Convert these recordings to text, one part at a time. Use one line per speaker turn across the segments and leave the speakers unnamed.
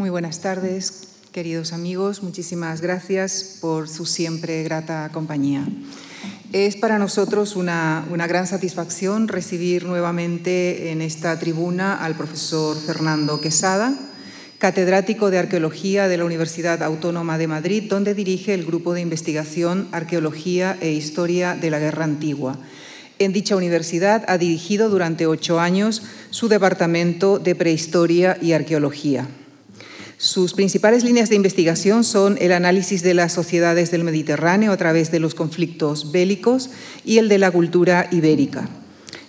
Muy buenas tardes, queridos amigos. Muchísimas gracias por su siempre grata compañía. Es para nosotros una, gran satisfacción recibir nuevamente en esta tribuna al profesor Fernando Quesada, catedrático de Arqueología de la Universidad Autónoma de Madrid, donde dirige el grupo de investigación Arqueología e Historia de la Guerra Antigua. En dicha universidad ha dirigido durante ocho años su departamento de Prehistoria y Arqueología. Sus principales líneas de investigación son el análisis de las sociedades del Mediterráneo a través de los conflictos bélicos y el de la cultura ibérica.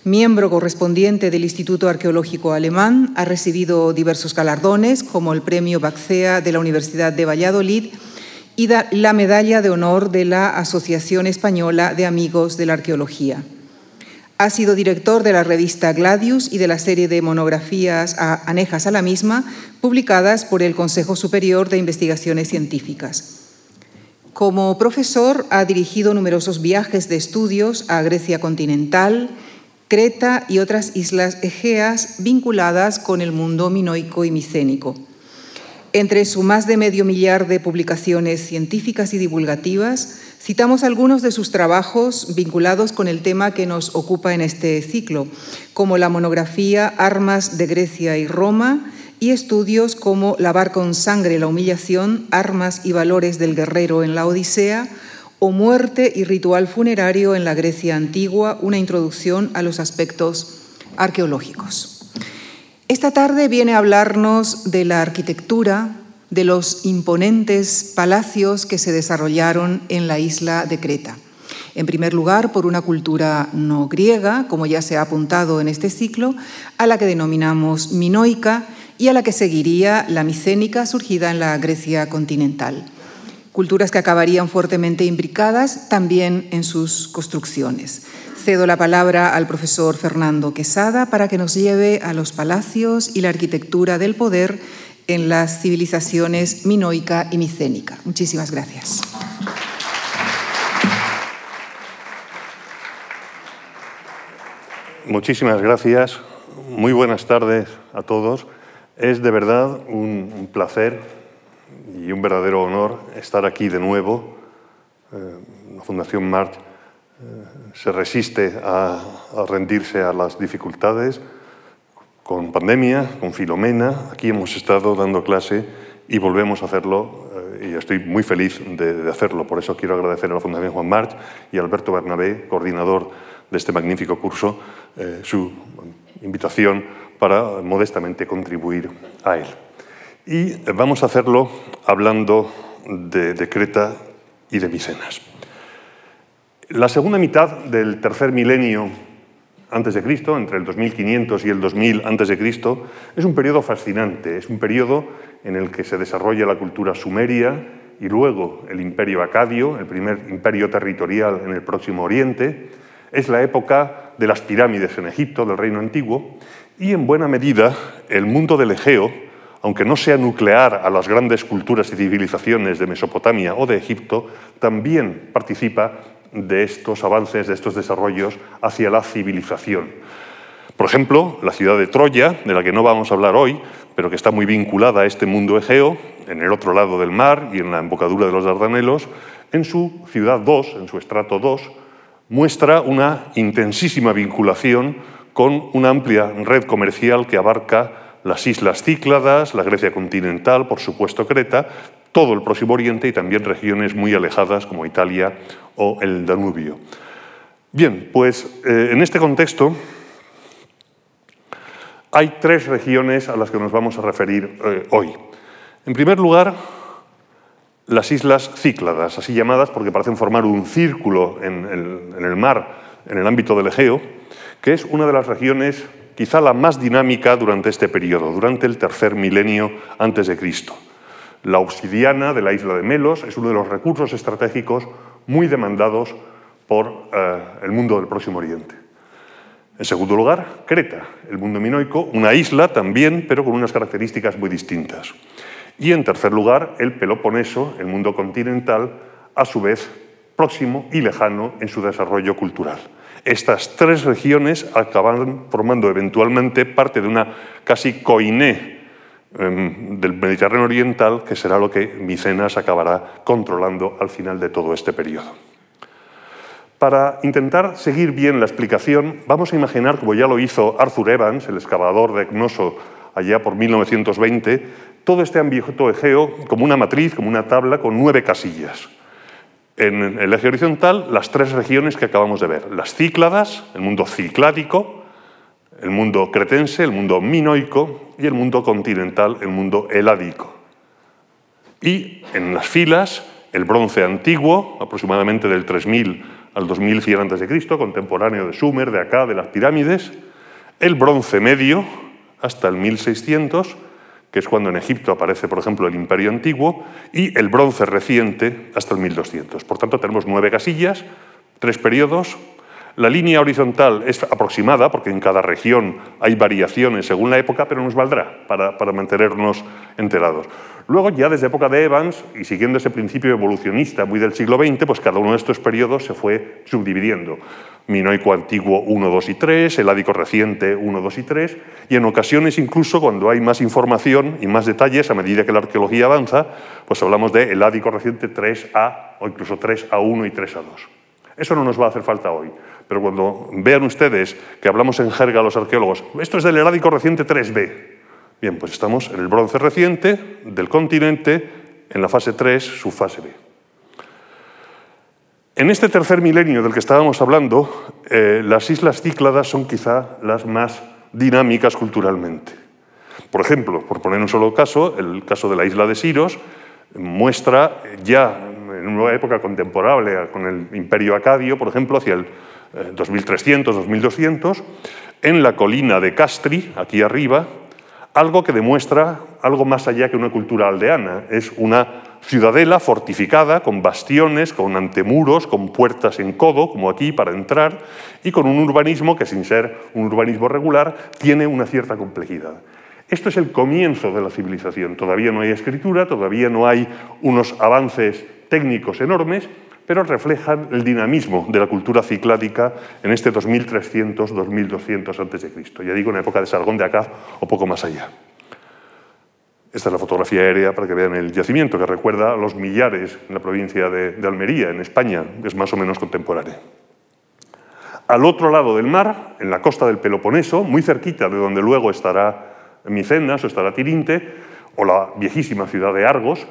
Miembro correspondiente del Instituto Arqueológico Alemán, ha recibido diversos galardones como el Premio Baxea de la Universidad de Valladolid y la Medalla de Honor de la Asociación Española de Amigos de la Arqueología. Ha sido director de la revista Gladius y de la serie de monografías anejas a la misma, publicadas por el Consejo Superior de Investigaciones Científicas. Como profesor, ha dirigido numerosos viajes de estudios a Grecia continental, Creta y otras islas egeas vinculadas con el mundo minoico y micénico. Entre su más de medio millar de publicaciones científicas y divulgativas, Citamos algunos de sus trabajos vinculados con el tema que nos ocupa en este ciclo, como la monografía Armas de Grecia y Roma y estudios como Lavar con sangre la humillación, armas y valores del guerrero en la Odisea o Muerte y ritual funerario en la Grecia antigua, una introducción a los aspectos arqueológicos. Esta tarde viene a hablarnos de la arquitectura, de los imponentes palacios que se desarrollaron en la isla de Creta. En primer lugar, por una cultura no griega, como ya se ha apuntado en este ciclo, a la que denominamos minoica y a la que seguiría la micénica surgida en la Grecia continental. Culturas que acabarían fuertemente imbricadas también en sus construcciones. Cedo la palabra al profesor Fernando Quesada para que nos lleve a los palacios y la arquitectura del poder en las civilizaciones minoica y micénica. Muchísimas gracias.
Muchísimas gracias. Muy buenas tardes a todos. Es de verdad un, placer y un verdadero honor estar aquí de nuevo. Eh, la Fundación March eh, se resiste a rendirse a las dificultades con pandemia, con Filomena, aquí hemos estado dando clase y volvemos a hacerlo eh, y estoy muy feliz de, hacerlo. Por eso quiero agradecer a la Fundación Juan March y a Alberto Bernabé, coordinador de este magnífico curso, eh, su invitación para modestamente contribuir a él. Y vamos a hacerlo hablando de, de Creta y de Micenas. La segunda mitad del tercer milenio antes de Cristo, entre el 2500 y el 2000 antes de Cristo, es un periodo fascinante, es un periodo en el que se desarrolla la cultura sumeria y luego el imperio acadio, el primer imperio territorial en el próximo Oriente, es la época de las pirámides en Egipto, del reino antiguo, y en buena medida el mundo del Egeo, aunque no sea nuclear a las grandes culturas y civilizaciones de Mesopotamia o de Egipto, también participa de estos avances, de estos desarrollos hacia la civilización. Por ejemplo, la ciudad de Troya, de la que no vamos a hablar hoy, pero que está muy vinculada a este mundo egeo, en el otro lado del mar y en la embocadura de los Dardanelos, en su ciudad 2, en su estrato 2, muestra una intensísima vinculación con una amplia red comercial que abarca las islas Cícladas, la Grecia continental, por supuesto Creta, todo el Próximo Oriente y también regiones muy alejadas como Italia o el Danubio. Bien, pues eh, en este contexto hay tres regiones a las que nos vamos a referir eh, hoy. En primer lugar, las islas Cícladas, así llamadas porque parecen formar un círculo en el, en el mar, en el ámbito del Egeo, que es una de las regiones quizá la más dinámica durante este periodo, durante el tercer milenio antes de Cristo. La obsidiana de la isla de Melos es uno de los recursos estratégicos muy demandados por eh, el mundo del Próximo Oriente. En segundo lugar, Creta, el mundo minoico, una isla también, pero con unas características muy distintas. Y en tercer lugar, el Peloponeso, el mundo continental, a su vez próximo y lejano en su desarrollo cultural. Estas tres regiones acaban formando eventualmente parte de una casi coiné del Mediterráneo Oriental, que será lo que Micenas acabará controlando al final de todo este periodo. Para intentar seguir bien la explicación, vamos a imaginar, como ya lo hizo Arthur Evans, el excavador de Cnoso allá por 1920, todo este ámbito egeo como una matriz, como una tabla con nueve casillas. En el eje horizontal, las tres regiones que acabamos de ver, las Cícladas, el mundo cicládico, el mundo cretense, el mundo minoico y el mundo continental, el mundo heládico. Y en las filas, el bronce antiguo, aproximadamente del 3000 al 2100 a.C., contemporáneo de Sumer, de acá, de las pirámides, el bronce medio hasta el 1600, que es cuando en Egipto aparece, por ejemplo, el Imperio Antiguo, y el bronce reciente hasta el 1200. Por tanto, tenemos nueve casillas, tres periodos. La línea horizontal es aproximada, porque en cada región hay variaciones según la época, pero nos valdrá para, para mantenernos enterados. Luego, ya desde época de Evans, y siguiendo ese principio evolucionista muy del siglo XX, pues cada uno de estos periodos se fue subdividiendo. Minoico antiguo 1, 2 y 3, Heládico reciente 1, 2 y 3, y en ocasiones incluso cuando hay más información y más detalles a medida que la arqueología avanza, pues hablamos de Heládico reciente 3A o incluso 3A1 y 3A2. Eso no nos va a hacer falta hoy, pero cuando vean ustedes que hablamos en jerga los arqueólogos, esto es del Heládico reciente 3B, Bien, pues estamos en el bronce reciente del continente, en la fase 3, su fase B. En este tercer milenio del que estábamos hablando, eh, las islas Cícladas son quizá las más dinámicas culturalmente. Por ejemplo, por poner un solo caso, el caso de la isla de Siros muestra ya en una época contemporánea con el imperio acadio, por ejemplo, hacia el 2300, eh, 2200, en la colina de Castri, aquí arriba, algo que demuestra algo más allá que una cultura aldeana. Es una ciudadela fortificada con bastiones, con antemuros, con puertas en codo, como aquí, para entrar, y con un urbanismo que, sin ser un urbanismo regular, tiene una cierta complejidad. Esto es el comienzo de la civilización. Todavía no hay escritura, todavía no hay unos avances técnicos enormes, pero reflejan el dinamismo de la cultura cicládica en este 2300, 2200 a.C. Ya digo, en la época de Sargón de acá o poco más allá. Esta es la fotografía aérea para que vean el yacimiento, que recuerda a los millares en la provincia de, de Almería, en España, es más o menos contemporáneo. Al otro lado del mar, en la costa del Peloponeso, muy cerquita de donde luego estará Micenas o estará Tirinte, o la viejísima ciudad de Argos,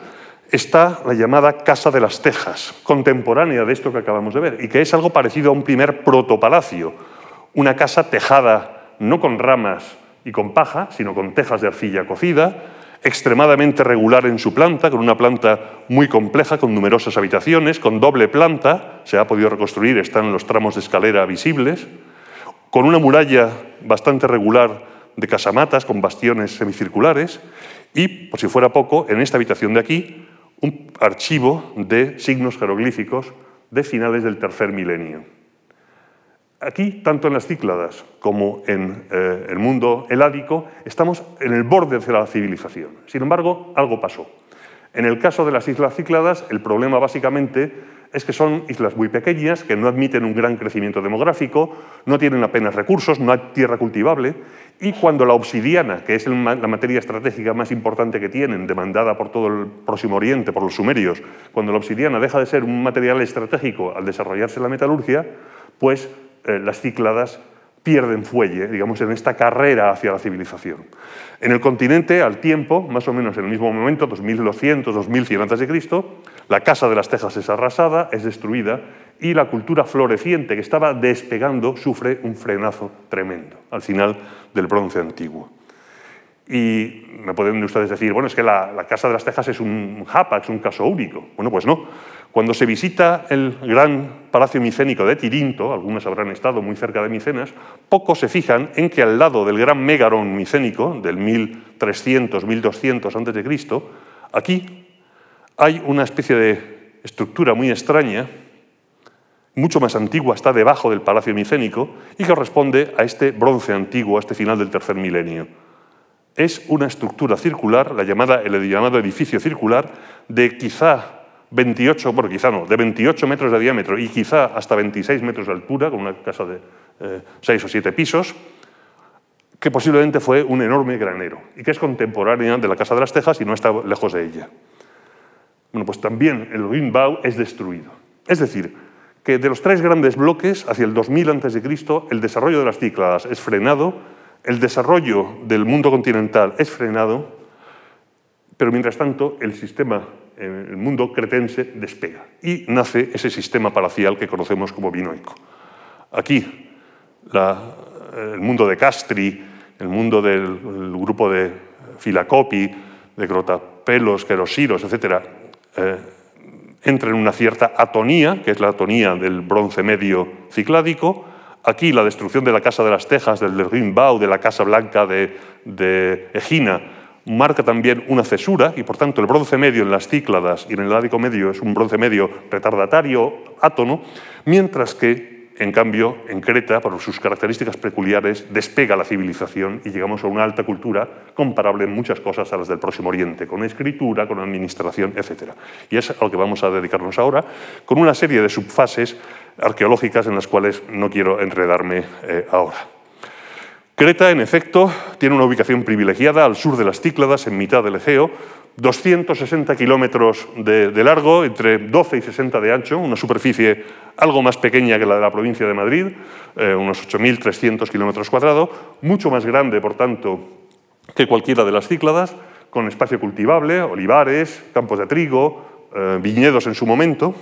está la llamada Casa de las Tejas, contemporánea de esto que acabamos de ver, y que es algo parecido a un primer protopalacio, una casa tejada no con ramas y con paja, sino con tejas de arcilla cocida, extremadamente regular en su planta, con una planta muy compleja, con numerosas habitaciones, con doble planta, se ha podido reconstruir, están los tramos de escalera visibles, con una muralla bastante regular de casamatas, con bastiones semicirculares, y, por si fuera poco, en esta habitación de aquí, un archivo de signos jeroglíficos de finales del tercer milenio. Aquí, tanto en las Cícladas como en eh, el mundo heládico, estamos en el borde de la civilización. Sin embargo, algo pasó. En el caso de las islas Cícladas, el problema básicamente es que son islas muy pequeñas, que no admiten un gran crecimiento demográfico, no tienen apenas recursos, no hay tierra cultivable, y cuando la obsidiana, que es la materia estratégica más importante que tienen, demandada por todo el Próximo Oriente, por los sumerios, cuando la obsidiana deja de ser un material estratégico al desarrollarse la metalurgia, pues eh, las cícladas pierden fuelle, digamos, en esta carrera hacia la civilización. En el continente, al tiempo, más o menos en el mismo momento, 2200, 2100 a.C., la casa de las Tejas es arrasada, es destruida y la cultura floreciente que estaba despegando sufre un frenazo tremendo al final del bronce antiguo. Y me pueden ustedes decir, bueno, es que la, Casa de las Tejas es un es un caso único. Bueno, pues no. Cuando se visita el gran palacio micénico de Tirinto, algunos habrán estado muy cerca de Micenas, pocos se fijan en que al lado del gran megarón micénico del 1300-1200 a.C., aquí hay una especie de estructura muy extraña, mucho más antigua, está debajo del palacio micénico y corresponde a este bronce antiguo, a este final del tercer milenio es una estructura circular, la llamada, el llamado edificio circular, de quizá 28, bueno, quizá no, de 28 metros de diámetro y quizá hasta 26 metros de altura, con una casa de 6 eh, o 7 pisos, que posiblemente fue un enorme granero y que es contemporánea de la Casa de las Tejas y no está lejos de ella. Bueno, pues también el Rinbau es destruido. Es decir, que de los tres grandes bloques, hacia el 2000 a.C., el desarrollo de las Cícladas es frenado, el desarrollo del mundo continental es frenado, pero mientras tanto el sistema, el mundo cretense despega y nace ese sistema palacial que conocemos como binoico. Aquí, el mundo de Castri, el mundo del grupo de Filacopi, de Grotapelos, Querosiros, etc., eh, entra en una cierta atonía, que es la atonía del bronce medio cicládico. Aquí la destrucción de la Casa de las Tejas, del Rinbau, de la Casa Blanca de, de Egina, marca también una cesura y por tanto el bronce medio en las Cícladas y en el Ádico medio es un bronce medio retardatario, átono, mientras que en cambio, en Creta, por sus características peculiares, despega la civilización y llegamos a una alta cultura comparable en muchas cosas a las del Próximo Oriente, con escritura, con administración, etc. Y es a lo que vamos a dedicarnos ahora, con una serie de subfases arqueológicas en las cuales no quiero enredarme eh, ahora. Creta, en efecto, tiene una ubicación privilegiada al sur de las Cícladas, en mitad del Egeo, 260 kilómetros de, largo, entre 12 y 60 de ancho, una superficie algo más pequeña que la de la provincia de Madrid, eh, unos 8.300 kilómetros cuadrados, mucho más grande, por tanto, que cualquiera de las Cícladas, con espacio cultivable, olivares, campos de trigo, eh, viñedos en su momento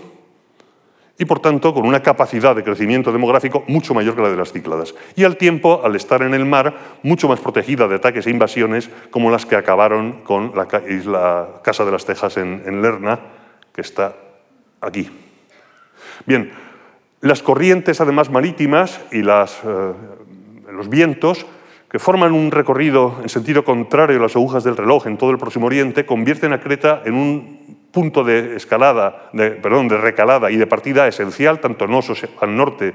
y por tanto con una capacidad de crecimiento demográfico mucho mayor que la de las Cícladas. Y al tiempo, al estar en el mar, mucho más protegida de ataques e invasiones como las que acabaron con la isla Casa de las Tejas en, Lerna, que está aquí. Bien, las corrientes además marítimas y eh, los vientos que forman un recorrido en sentido contrario a las agujas del reloj en todo el Próximo Oriente, convierten a Creta en un punto de escalada, perdón, de recalada y de partida esencial, tanto Nosos al norte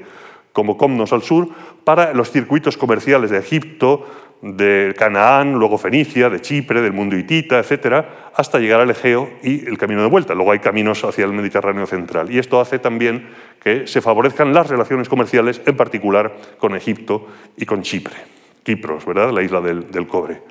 como Comnos al sur, para los circuitos comerciales de Egipto, de Canaán, luego Fenicia, de Chipre, del mundo hitita, etcétera, hasta llegar al Egeo y el camino de vuelta. Luego hay caminos hacia el Mediterráneo central. Y esto hace también que se favorezcan las relaciones comerciales, en particular con Egipto y con Chipre. Kipros, ¿verdad? La isla del cobre.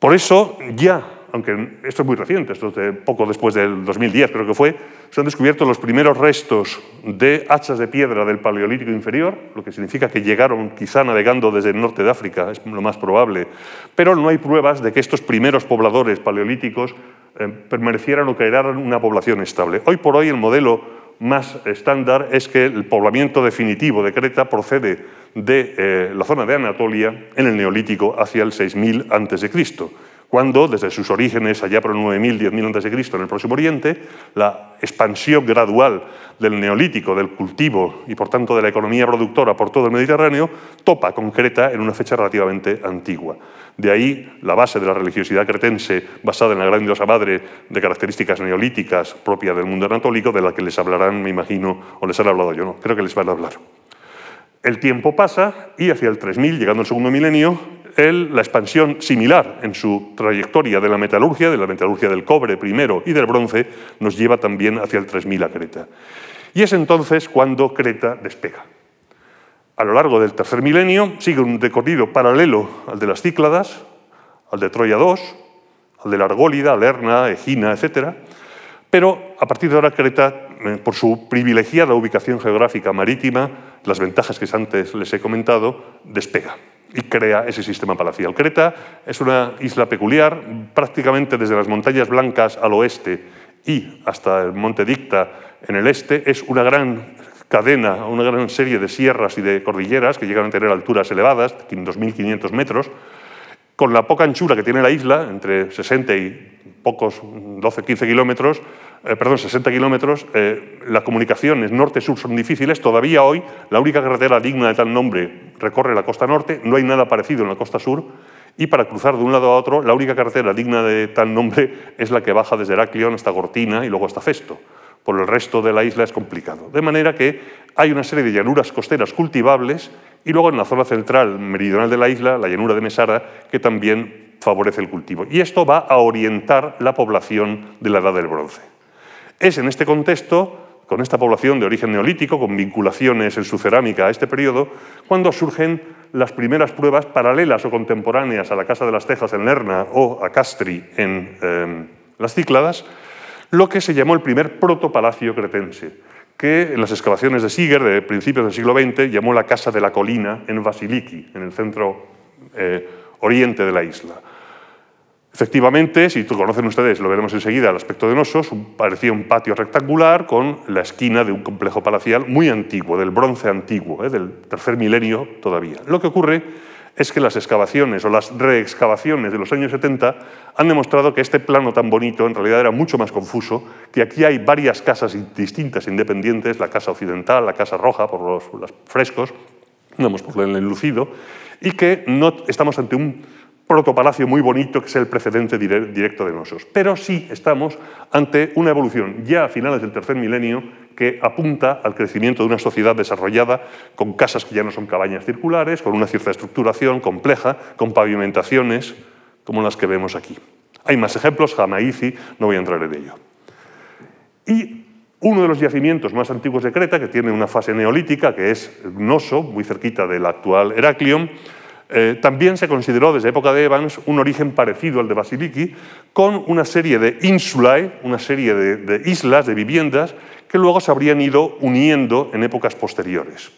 Por eso, ya aunque esto es muy reciente, esto es poco después del 2010 creo que fue, se han descubierto los primeros restos de hachas de piedra del Paleolítico inferior, lo que significa que llegaron quizá navegando desde el norte de África, es lo más probable, pero no hay pruebas de que estos primeros pobladores paleolíticos eh, permanecieran o crearan una población estable. Hoy por hoy el modelo más estándar es que el poblamiento definitivo de Creta procede de eh, la zona de Anatolia en el Neolítico hacia el 6000 a.C cuando, desde sus orígenes, allá por el 9000, 10.000 a.C., en el Próximo Oriente, la expansión gradual del neolítico, del cultivo y, por tanto, de la economía productora por todo el Mediterráneo, topa con Creta en una fecha relativamente antigua. De ahí la base de la religiosidad cretense, basada en la gran diosa madre de características neolíticas propias del mundo anatólico, de la que les hablarán, me imagino, o les han hablado yo, no, creo que les van a hablar. El tiempo pasa y hacia el 3000, llegando al segundo milenio, la expansión similar en su trayectoria de la metalurgia, de la metalurgia del cobre primero y del bronce, nos lleva también hacia el 3000 a Creta. Y es entonces cuando Creta despega. A lo largo del tercer milenio sigue un recorrido paralelo al de las Cícladas, al de Troya II, al de la Argólida, Lerna, Egina, etc. Pero a partir de ahora Creta, eh, por su privilegiada ubicación geográfica marítima, las ventajas que antes les he comentado, despega y crea ese sistema palacial. Creta es una isla peculiar, prácticamente desde las montañas blancas al oeste y hasta el monte Dicta en el este, es una gran cadena, una gran serie de sierras y de cordilleras que llegan a tener alturas elevadas, 2.500 metros, con la poca anchura que tiene la isla, entre 60 y pocos, 12-15 kilómetros, eh, perdón, 60 kilómetros, eh, las comunicaciones norte-sur son difíciles. Todavía hoy la única carretera digna de tal nombre recorre la costa norte, no hay nada parecido en la costa sur. Y para cruzar de un lado a otro, la única carretera digna de tal nombre es la que baja desde Heraclión hasta Gortina y luego hasta Festo. Por el resto de la isla es complicado. De manera que hay una serie de llanuras costeras cultivables y luego en la zona central meridional de la isla, la llanura de Mesara, que también favorece el cultivo. Y esto va a orientar la población de la Edad del Bronce. Es en este contexto, con esta población de origen neolítico, con vinculaciones en su cerámica a este periodo, cuando surgen las primeras pruebas paralelas o contemporáneas a la Casa de las Tejas en Lerna o a Castri en em, las Cícladas, lo que se llamó el primer protopalacio cretense, que en las excavaciones de Siger de principios del siglo XX llamó la Casa de la Colina en Vasiliki, en el centro eh, oriente de la isla. Efectivamente, si conocen ustedes, lo veremos enseguida, el aspecto de Nosos, parecía un patio rectangular con la esquina de un complejo palacial muy antiguo, del bronce antiguo, ¿eh? del tercer milenio todavía. Lo que ocurre es que las excavaciones o las reexcavaciones de los años 70 han demostrado que este plano tan bonito en realidad era mucho más confuso, que aquí hay varias casas distintas independientes, la casa occidental, la casa roja por los, frescos, vamos por el enlucido, y que no estamos ante un protopalacio muy bonito que es el precedente directo de Nosos. Pero sí estamos ante una evolución ya a finales del tercer milenio que apunta al crecimiento de una sociedad desarrollada con casas que ya no son cabañas circulares, con una cierta estructuración compleja, con pavimentaciones como las que vemos aquí. Hay más ejemplos, Jamaizi, no voy a entrar en ello. Y uno de los yacimientos más antiguos de Creta, que tiene una fase neolítica, que es Noso, muy cerquita del actual Heraclion, eh, también se consideró desde época de Evans un origen parecido al de Basiliki, con una serie de insulae, una serie de, islas, de viviendas, que luego se habrían ido uniendo en épocas posteriores.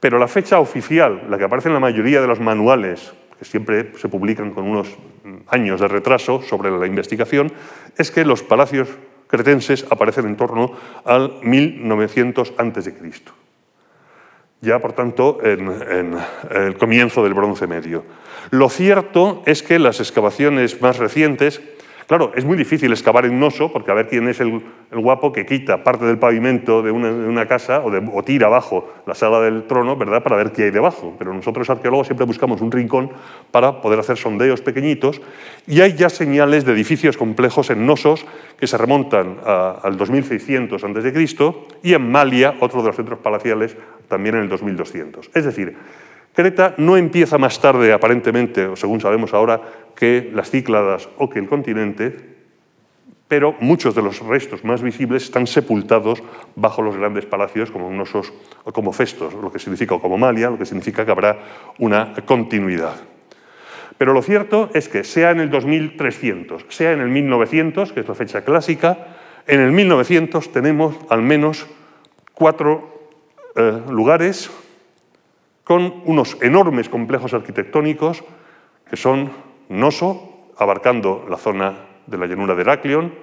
Pero la fecha oficial, la que aparece en la mayoría de los manuales, que siempre se publican con unos años de retraso sobre la investigación, es que los palacios cretenses aparecen en torno al 1900 a.C ya por tanto en, el comienzo del bronce medio. Lo cierto es que las excavaciones más recientes, claro, es muy difícil excavar en Noso, porque a ver quién es el, guapo que quita parte del pavimento de una, casa o, tira abajo la sala del trono, ¿verdad?, para ver qué hay debajo. Pero nosotros arqueólogos siempre buscamos un rincón para poder hacer sondeos pequeñitos y hay ya señales de edificios complejos en Nosos que se remontan al 2600 a.C. y en Malia, otro de los centros palaciales, también en el 2200. Es decir, Creta no empieza más tarde, aparentemente, o según sabemos ahora, que las Cícladas o que el continente, pero muchos de los restos más visibles están sepultados bajo los grandes palacios como Nosos o como Festos, lo que significa, como Malia, lo que significa que habrá una continuidad. Pero lo cierto es que sea en el 2300, sea en el 1900, que es la fecha clásica, en el 1900 tenemos al menos cuatro eh, lugares con unos enormes complejos arquitectónicos que son Noso, abarcando la zona de la llanura de Heraclion,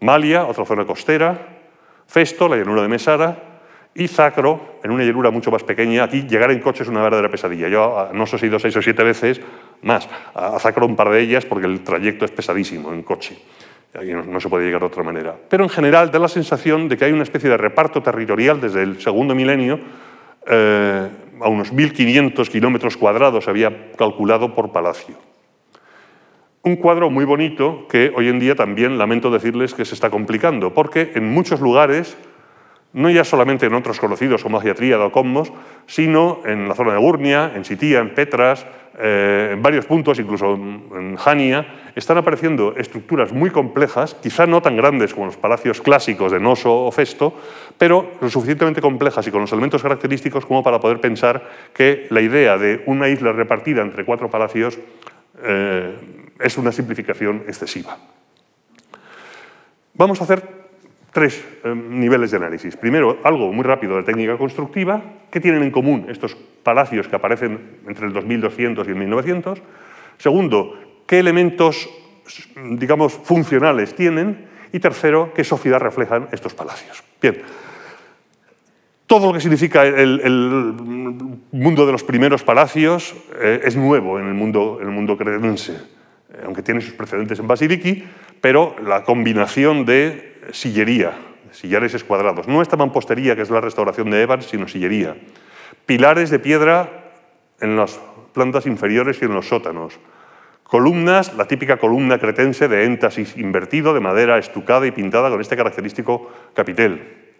Malia, otra zona costera, Festo, la llanura de Mesara, y Zacro, en una llanura mucho más pequeña. Aquí llegar en coche es una verdadera pesadilla. Yo a Noso he ido seis o siete veces, más. A Zacro un par de ellas porque el trayecto es pesadísimo en coche no, se puede llegar de otra manera. Pero en general da la sensación de que hay una especie de reparto territorial desde el segundo milenio, eh, a unos 1.500 kilómetros cuadrados había calculado por palacio. Un cuadro muy bonito que hoy en día también lamento decirles que se está complicando, porque en muchos lugares, no ya solamente en otros conocidos como Agiatríada o Commos, sino en la zona de Gurnia, en Sitía, en Petras, eh, en varios puntos, incluso en Jania, están apareciendo estructuras muy complejas, quizá no tan grandes como los palacios clásicos de Noso o Festo, pero lo suficientemente complejas y con los elementos característicos como para poder pensar que la idea de una isla repartida entre cuatro palacios eh, es una simplificación excesiva. Vamos a hacer tres eh, niveles de análisis. Primero, algo muy rápido de técnica constructiva. ¿Qué tienen en común estos palacios que aparecen entre el 2200 y el 1900? Segundo, ¿qué elementos, digamos, funcionales tienen? Y tercero, ¿qué sociedad reflejan estos palacios? Bien, todo lo que significa el, mundo de los primeros palacios eh, es nuevo en el mundo, en el mundo cretense, aunque tiene sus precedentes en Basiliki, pero la combinación de sillería, sillares escuadrados. No esta mampostería, que es la restauración de Evans, sino sillería. Pilares de piedra en las plantas inferiores y en los sótanos. Columnas, la típica columna cretense de éntasis invertido, de madera estucada y pintada con este característico capitel.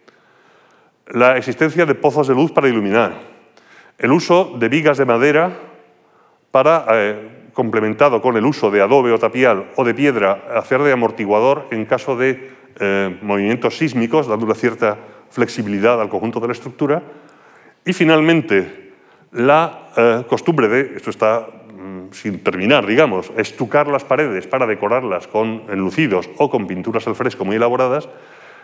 La existencia de pozos de luz para iluminar. El uso de vigas de madera para, eh, complementado con el uso de adobe o tapial o de piedra, hacer de amortiguador en caso de eh, movimientos sísmicos, dando una cierta flexibilidad al conjunto de la estructura. Y finalmente, la eh, costumbre de, esto está mm, sin terminar, digamos, estucar las paredes para decorarlas con enlucidos o con pinturas al fresco muy elaboradas,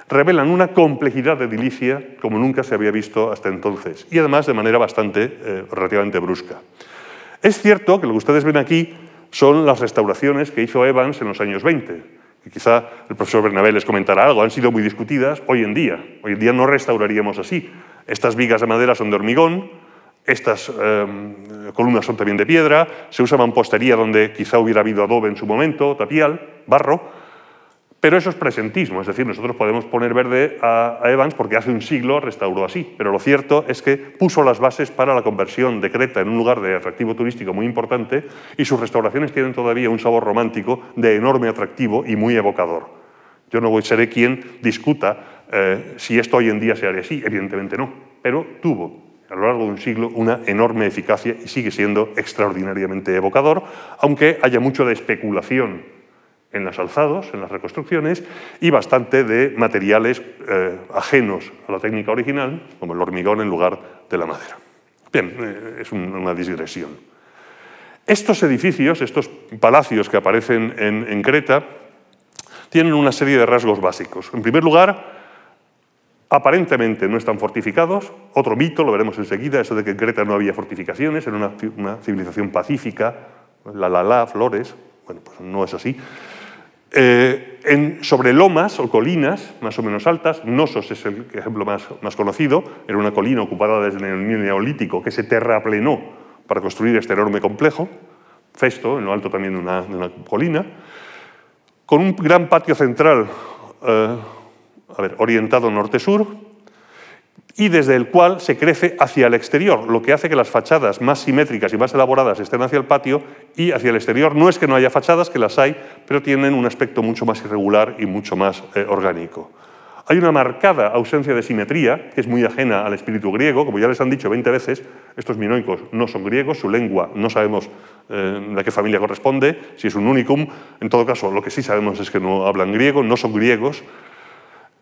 revelan una complejidad de edilicia como nunca se había visto hasta entonces, y además de manera bastante, eh, relativamente brusca. Es cierto que lo que ustedes ven aquí son las restauraciones que hizo Evans en los años 20, y quizá el profesor Bernabé les comentará algo, han sido muy discutidas hoy en día. Hoy en día no restauraríamos así. Estas vigas de madera son de hormigón, estas em, columnas son también de piedra, se usa mampostería donde quizá hubiera habido adobe en su momento, tapial, barro, pero eso es presentismo, es decir, nosotros podemos poner verde a, Evans porque hace un siglo restauró así, pero lo cierto es que puso las bases para la conversión de Creta en un lugar de atractivo turístico muy importante y sus restauraciones tienen todavía un sabor romántico de enorme atractivo y muy evocador. Yo no voy, seré quien discuta eh, si esto hoy en día se haría así, evidentemente no, pero tuvo a lo largo de un siglo una enorme eficacia y sigue siendo extraordinariamente evocador, aunque haya mucho de especulación en los alzados, en las reconstrucciones, y bastante de materiales eh, ajenos a la técnica original, como el hormigón en lugar de la madera. Bien, eh, es una digresión. Estos edificios, estos palacios que aparecen en, Creta, tienen una serie de rasgos básicos. En primer lugar, aparentemente no están fortificados. Otro mito, lo veremos enseguida, eso de que en Creta no había fortificaciones, era una, una civilización pacífica, la la la, flores. Bueno, pues no es así. Eh, sobre lomas o colinas más o menos altas, Nosos es el ejemplo más, más conocido, era una colina ocupada desde el Neolítico que se terraplenó para construir este enorme complejo, Festo, en lo alto también de una, colina, con un gran patio central eh, a ver, orientado norte-sur, y desde el cual se crece hacia el exterior, lo que hace que las fachadas más simétricas y más elaboradas estén hacia el patio y hacia el exterior. No es que no haya fachadas, que las hay, pero tienen un aspecto mucho más irregular y mucho más eh, orgánico. Hay una marcada ausencia de simetría, que es muy ajena al espíritu griego. Como ya les han dicho 20 veces, estos minoicos no son griegos, su lengua no sabemos eh, de qué familia corresponde, si es un unicum. En todo caso, lo que sí sabemos es que no hablan griego, no son griegos,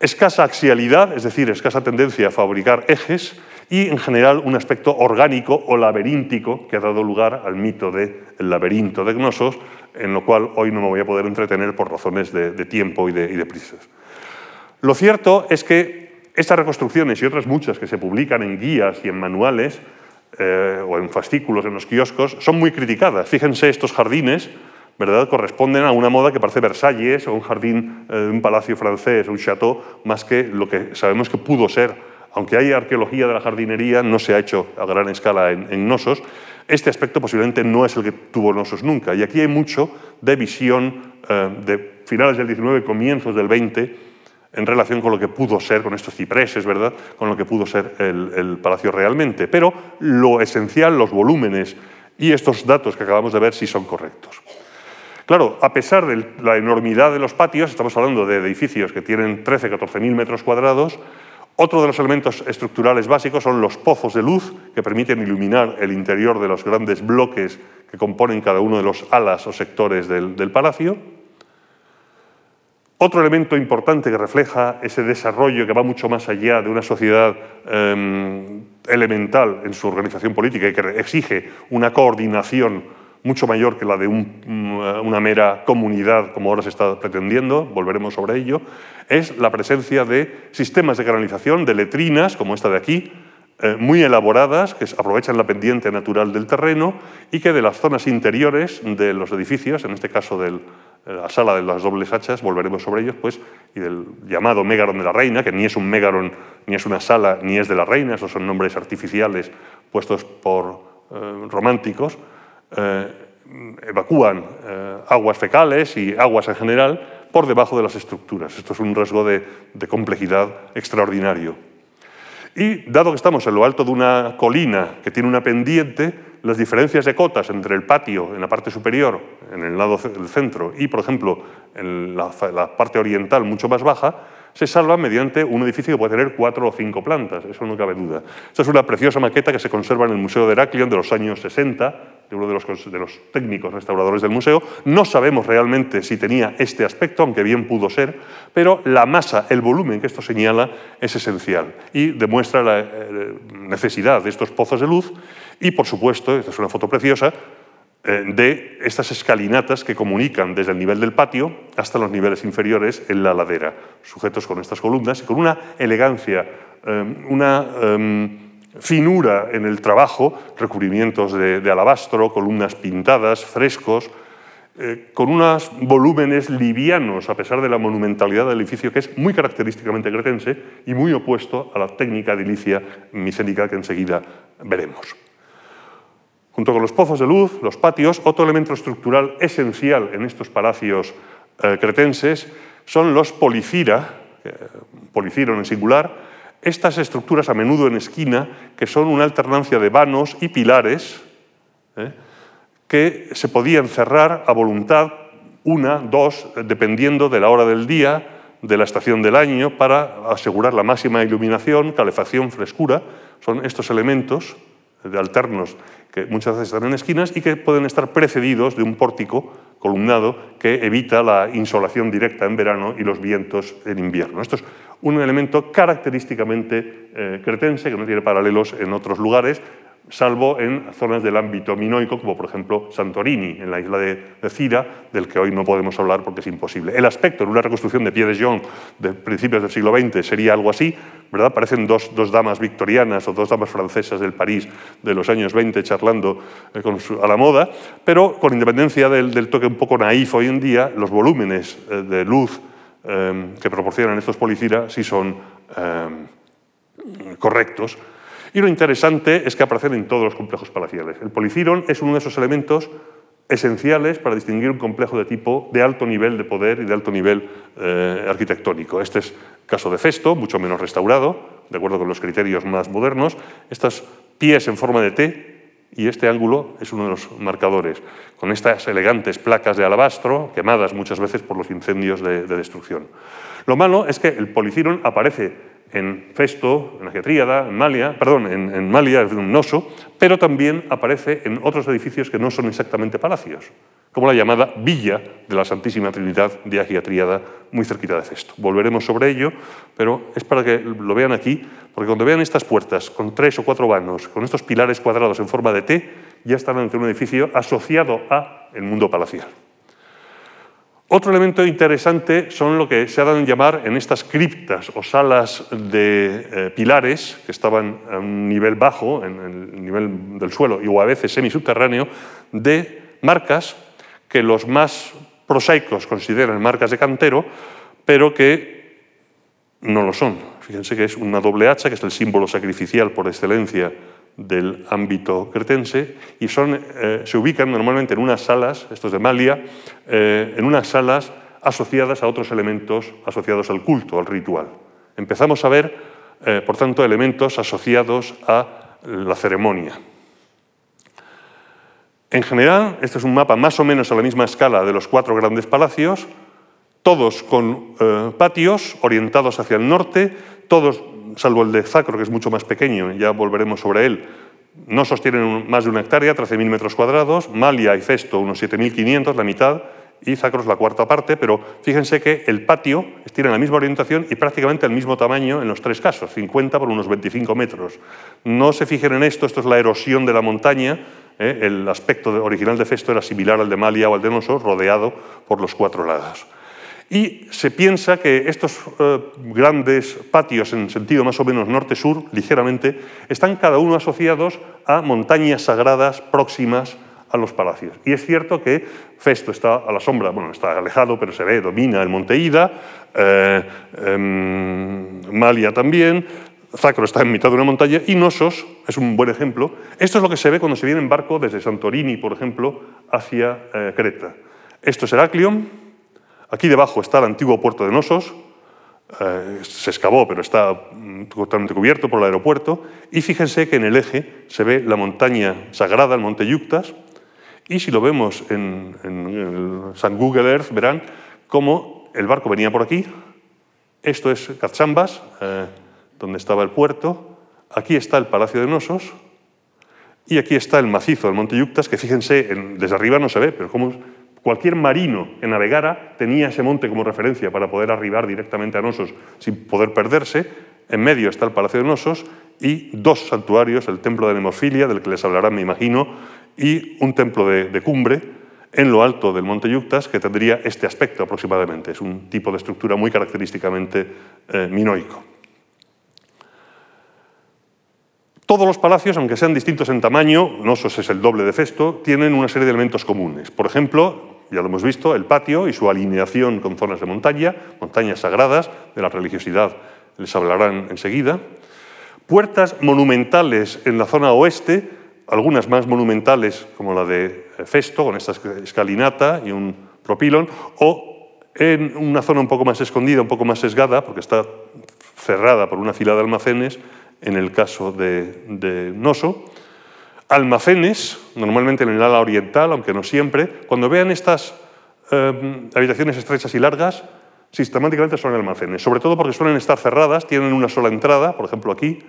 escasa axialidad, es decir, escasa tendencia a fabricar ejes, y en general un aspecto orgánico o laberíntico que ha dado lugar al mito del laberinto de Gnosos, en lo cual hoy no me voy a poder entretener por razones de, tiempo y de, prisas. Lo cierto es que estas reconstrucciones y otras muchas que se publican en guías y en manuales eh, o en fascículos en los kioscos son muy criticadas. Fíjense estos jardines ¿verdad? corresponden a una moda que parece Versalles o un jardín de eh, un palacio francés, un château, más que lo que sabemos que pudo ser. Aunque hay arqueología de la jardinería, no se ha hecho a gran escala en, en Nosos. Este aspecto posiblemente no es el que tuvo Nosos nunca. Y aquí hay mucho de visión eh, de finales del 19, comienzos del 20, en relación con lo que pudo ser, con estos cipreses, ¿verdad? Con lo que pudo ser el, el palacio realmente. Pero lo esencial, los volúmenes y estos datos que acabamos de ver sí son correctos. Claro, a pesar de la enormidad de los patios, estamos hablando de edificios que tienen 13, 14 mil metros cuadrados, otro de los elementos estructurales básicos son los pozos de luz que permiten iluminar el interior de los grandes bloques que componen cada uno de los alas o sectores del, palacio. Otro elemento importante que refleja ese desarrollo que va mucho más allá de una sociedad em, elemental en su organización política y que exige una coordinación mucho mayor que la de mm, una mera comunidad, como ahora se está pretendiendo, volveremos sobre ello, es la presencia de sistemas de canalización, de letrinas, como esta de aquí, eh, muy elaboradas, que aprovechan la pendiente natural del terreno y que de las zonas interiores de los edificios, en este caso de la sala de las dobles hachas, volveremos sobre ellos, pues, y del llamado Mégaron de la Reina, que ni es un Mégaron, ni es una sala, ni es de la Reina, esos son nombres artificiales puestos por eh, románticos, eh, evacúan eh, aguas fecales y aguas en general por debajo de las estructuras. Esto es un rasgo de, complejidad extraordinario. Y dado que estamos en lo alto de una colina que tiene una pendiente, las diferencias de cotas entre el patio en la parte superior, en el lado del centro, y, por ejemplo, en la, parte oriental mucho más baja, se salva mediante un edificio que puede tener cuatro o cinco plantas, eso no cabe duda. Esta es una preciosa maqueta que se conserva en el Museo de Heraclion de los años 60, de uno de los, técnicos restauradores del museo. No sabemos realmente si tenía este aspecto, aunque bien pudo ser, pero la masa, el volumen que esto señala es esencial y demuestra la eh, necesidad de estos pozos de luz y, por supuesto, esta es una foto preciosa, eh, de estas escalinatas que comunican desde el nivel del patio hasta los niveles inferiores en la ladera, sujetos con estas columnas y con una elegancia, eh, una em, finura en el trabajo, recubrimientos de, alabastro, columnas pintadas, frescos, eh, con unos volúmenes livianos, a pesar de la monumentalidad del edificio, que es muy característicamente cretense y muy opuesto a la técnica edilicia micénica que enseguida veremos. Junto con los pozos de luz, los patios, otro elemento estructural esencial en estos palacios eh, cretenses son los policira, eh, policiron en singular, estas estructuras a menudo en esquina, que son una alternancia de vanos y pilares, eh, que se podían cerrar a voluntad, una, dos, dependiendo de la hora del día, de la estación del año, para asegurar la máxima iluminación, calefacción, frescura. Son estos elementos de alternos que muchas veces están en esquinas y que pueden estar precedidos de un pórtico columnado que evita la insolación directa en verano y los vientos en invierno. Esto es un elemento característicamente eh, cretense que no tiene paralelos en otros lugares salvo en zonas del ámbito minoico, como por ejemplo Santorini, en la isla de, Cira, del que hoy no podemos hablar porque es imposible. El aspecto en una reconstrucción de Pie de de principios del siglo XX sería algo así, ¿verdad? Parecen dos, damas victorianas o dos damas francesas del París de los años 20 charlando eh, a la moda, pero con independencia del, toque un poco naif hoy en día, los volúmenes eh, de luz eh, que proporcionan estos policiras sí son correctos y lo interesante es que aparecen en todos los complejos palaciales. El policiron es uno de esos elementos esenciales para distinguir un complejo de tipo de alto nivel de poder y de alto nivel eh, arquitectónico. Este es caso de Festo, mucho menos restaurado, de acuerdo con los criterios más modernos. Estos pies en forma de T y este ángulo es uno de los marcadores, con estas elegantes placas de alabastro, quemadas muchas veces por los incendios de, de destrucción. Lo malo es que el policiron aparece en Festo, en la Getríada, en Malia, perdón, en, en Malia, en Noso, pero también aparece en otros edificios que no son exactamente palacios, como la llamada Villa de la Santísima Trinidad de Agia Tríada, muy cerquita de Festo. Volveremos sobre ello, pero es para que lo vean aquí, porque cuando vean estas puertas con tres o cuatro vanos, con estos pilares cuadrados en forma de T, ya están ante un edificio asociado a el mundo palacial. Otro elemento interesante son lo que se ha dado en llamar en estas criptas o salas de eh, pilares que estaban a un nivel bajo, en el nivel del suelo, y o a veces semisubterráneo, de marcas que los más prosaicos consideran marcas de cantero, pero que no lo son. Fíjense que es una doble hacha, que es el símbolo sacrificial por excelencia del ámbito cretense y son, eh, se ubican normalmente en unas salas, estos de Malia, eh, en unas salas asociadas a otros elementos asociados al culto, al ritual. Empezamos a ver, eh, por tanto, elementos asociados a la ceremonia. En general, este es un mapa más o menos a la misma escala de los cuatro grandes palacios, todos con patios orientados hacia el norte, todos salvo el de Zacro, que es mucho más pequeño, ya volveremos sobre él, no sostienen más de una hectárea, 13.000 metros cuadrados, Malia y Festo unos 7.500, la mitad, y Zacros la cuarta parte, pero fíjense que el patio tiene la misma orientación y prácticamente el mismo tamaño en los tres casos, 50 por unos 25 metros. No se fijen en esto, esto es la erosión de la montaña, ¿eh? el aspecto original de Festo era similar al de Malia o al de Noso, rodeado por los cuatro lados. Y se piensa que estos eh, grandes patios en sentido más o menos norte-sur, ligeramente, están cada uno asociados a montañas sagradas próximas a los palacios. Y es cierto que Festo está a la sombra, bueno, está alejado, pero se ve, domina el monte Ida, eh, em, Malia también, Zacro está en mitad de una montaña y Nosos es un buen ejemplo. Esto es lo que se ve cuando se viene en barco desde Santorini, por ejemplo, hacia eh, Creta. Esto es Heraclion, Aquí debajo está el antiguo puerto de Nosos, eh, se excavó, pero está mm, totalmente cubierto por el aeropuerto. Y fíjense que en el eje se ve la montaña sagrada, el monte Yuctas. Y si lo vemos en, en San Google Earth, verán cómo el barco venía por aquí. Esto es Cachambas, eh, donde estaba el puerto. Aquí está el Palacio de Nosos. Y aquí está el macizo del Monte Yuctas, que fíjense, desde arriba no se ve, pero como cualquier marino que navegara tenía ese monte como referencia para poder arribar directamente a Nosos sin poder perderse. En medio está el Palacio de Nosos y dos santuarios, el Templo de Nemofilia, del que les hablarán, me imagino, y un templo de, cumbre en lo alto del Monte Yuctas, que tendría este aspecto aproximadamente. Es un tipo de estructura muy característicamente eh, minoico. Todos los palacios, aunque sean distintos en tamaño, Nosos es el doble de Festo, tienen una serie de elementos comunes. Por ejemplo, ya lo hemos visto, el patio y su alineación con zonas de montaña, montañas sagradas de la religiosidad, les hablarán enseguida. Puertas monumentales en la zona oeste, algunas más monumentales como la de Festo, con esta escalinata y un propilón, o en una zona un poco más escondida, un poco más sesgada, porque está cerrada por una fila de almacenes, en el caso de, Noso. Almacenes, normalmente en el ala oriental, aunque no siempre. Cuando vean estas eh, habitaciones estrechas y largas, sistemáticamente son almacenes, sobre todo porque suelen estar cerradas, tienen una sola entrada, por ejemplo aquí,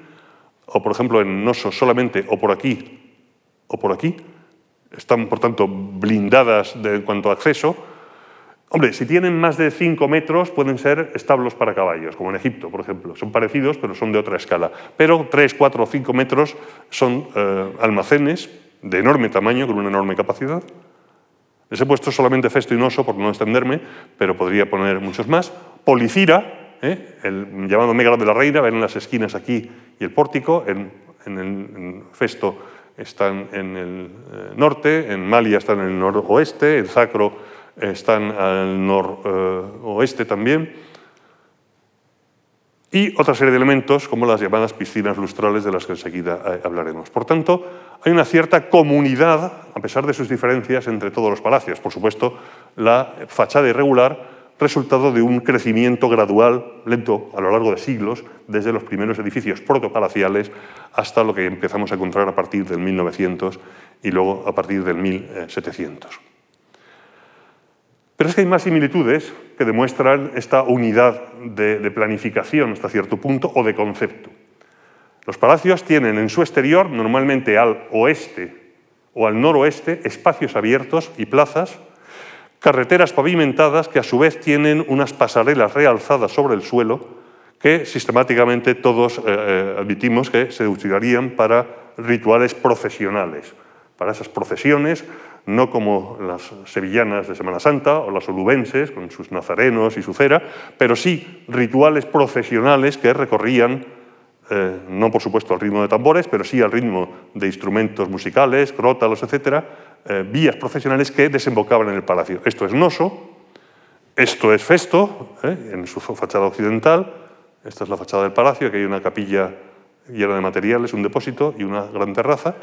o por ejemplo en Noso solamente, o por aquí, o por aquí. Están, por tanto, blindadas en cuanto a acceso, Hombre, si tienen más de 5 metros pueden ser establos para caballos, como en Egipto, por ejemplo. Son parecidos, pero son de otra escala. Pero 3, 4 o 5 metros son eh, almacenes de enorme tamaño, con una enorme capacidad. Les he puesto solamente Festo y Noso por no extenderme, pero podría poner muchos más. Policira, ¿eh? el llamado Megalo de la Reina, ven las esquinas aquí y el pórtico. En, el Festo están en el eh, norte, en Malia están en el noroeste, en Sacro están al noroeste también, y otra serie de elementos como las llamadas piscinas lustrales de las que enseguida eh, hablaremos. Por tanto, hay una cierta comunidad, a pesar de sus diferencias, entre todos los palacios. Por supuesto, la fachada irregular, resultado de un crecimiento gradual, lento, a lo largo de siglos, desde los primeros edificios protopalaciales hasta lo que empezamos a encontrar a partir del 1900 y luego a partir del 1700. Pero es que hay más similitudes que demuestran esta unidad de, planificación hasta cierto punto o de concepto. Los palacios tienen en su exterior, normalmente al oeste o al noroeste, espacios abiertos y plazas, carreteras pavimentadas que a su vez tienen unas pasarelas realzadas sobre el suelo que sistemáticamente todos eh, eh, admitimos que se utilizarían para rituales procesionales, para esas procesiones no como las sevillanas de Semana Santa o las olubenses con sus nazarenos y su cera, pero sí rituales procesionales que recorrían, eh, no por supuesto al ritmo de tambores, pero sí al ritmo de instrumentos musicales, crótalos, etc., eh, vías procesionales que desembocaban en el palacio. Esto es Noso, esto es Festo, eh, en su fachada occidental, esta es la fachada del palacio, aquí hay una capilla llena de materiales, un depósito y una gran terraza,